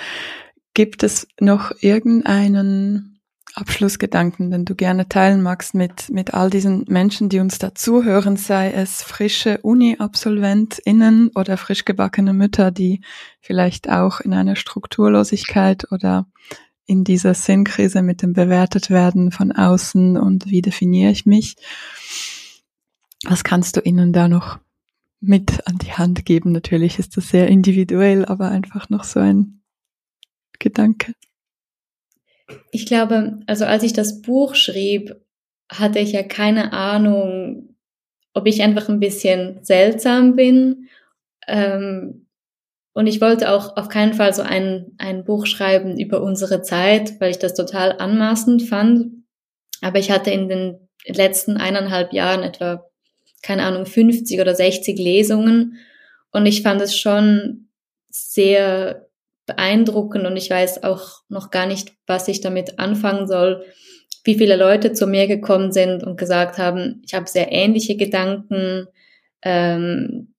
Gibt es noch irgendeinen Abschlussgedanken, den du gerne teilen magst mit, mit all diesen Menschen, die uns dazuhören, sei es frische Uni-AbsolventInnen oder frisch gebackene Mütter, die vielleicht auch in einer Strukturlosigkeit oder in dieser Sinnkrise mit dem bewertet werden von außen und wie definiere ich mich? Was kannst du ihnen da noch mit an die Hand geben? Natürlich ist das sehr individuell, aber einfach noch so ein Gedanke. Ich glaube, also als ich das Buch schrieb, hatte ich ja keine Ahnung, ob ich einfach ein bisschen seltsam bin. Ähm, und ich wollte auch auf keinen Fall so ein, ein Buch schreiben über unsere Zeit, weil ich das total anmaßend fand. Aber ich hatte in den letzten eineinhalb Jahren etwa, keine Ahnung, 50 oder 60 Lesungen. Und ich fand es schon sehr beeindruckend und ich weiß auch noch gar nicht, was ich damit anfangen soll, wie viele Leute zu mir gekommen sind und gesagt haben, ich habe sehr ähnliche Gedanken. Ähm,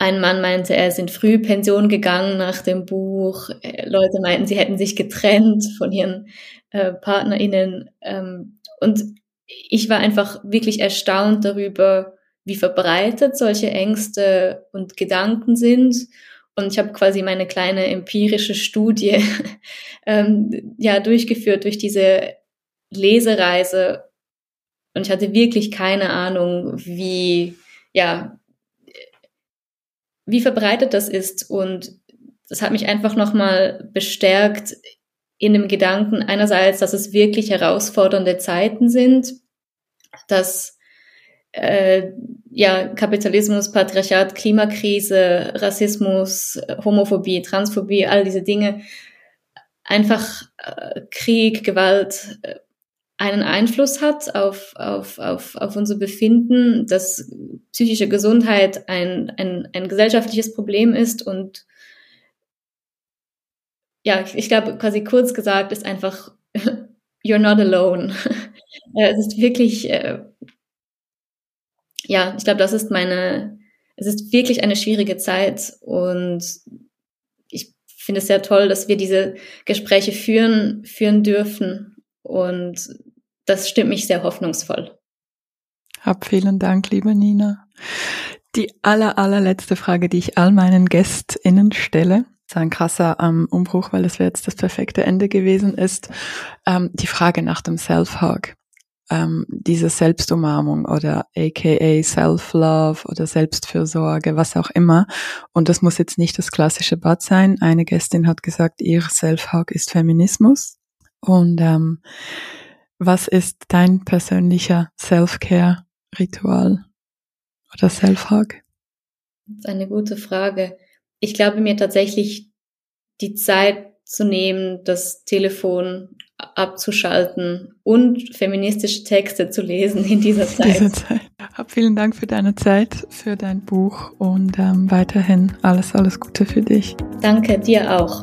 ein Mann meinte, er ist in Frühpension gegangen nach dem Buch. Leute meinten, sie hätten sich getrennt von ihren äh, PartnerInnen. Ähm, und ich war einfach wirklich erstaunt darüber, wie verbreitet solche Ängste und Gedanken sind und ich habe quasi meine kleine empirische Studie [laughs] ähm, ja durchgeführt durch diese Lesereise. Und ich hatte wirklich keine Ahnung, wie, ja, wie verbreitet das ist. Und das hat mich einfach nochmal bestärkt in dem Gedanken einerseits, dass es wirklich herausfordernde Zeiten sind, dass äh, ja, Kapitalismus, Patriarchat, Klimakrise, Rassismus, Homophobie, Transphobie, all diese Dinge, einfach äh, Krieg, Gewalt äh, einen Einfluss hat auf, auf, auf, auf unser Befinden, dass psychische Gesundheit ein, ein, ein gesellschaftliches Problem ist und ja, ich glaube, quasi kurz gesagt ist einfach, [laughs] you're not alone. [laughs] Äh, es ist wirklich äh, ja, ich glaube, das ist meine, es ist wirklich eine schwierige Zeit und ich finde es sehr toll, dass wir diese Gespräche führen, führen dürfen und das stimmt mich sehr hoffnungsvoll. Hab vielen Dank, liebe Nina. Die aller, allerletzte Frage, die ich all meinen GästInnen stelle, ist ein krasser ähm, Umbruch, weil das wäre jetzt das perfekte Ende gewesen ist, ähm, die Frage nach dem Self-Hug ähm, diese Selbstumarmung oder aka Self-Love oder Selbstfürsorge, was auch immer. Und das muss jetzt nicht das klassische Bad sein. Eine Gästin hat gesagt, ihr Self-Hug ist Feminismus. Und ähm, was ist dein persönlicher Self-Care-Ritual oder Self-Hug? Eine gute Frage. Ich glaube mir tatsächlich die Zeit zu nehmen, das Telefon abzuschalten und feministische Texte zu lesen in dieser Zeit. [laughs] Diese Zeit. Vielen Dank für deine Zeit, für dein Buch und ähm, weiterhin alles, alles Gute für dich. Danke, dir auch.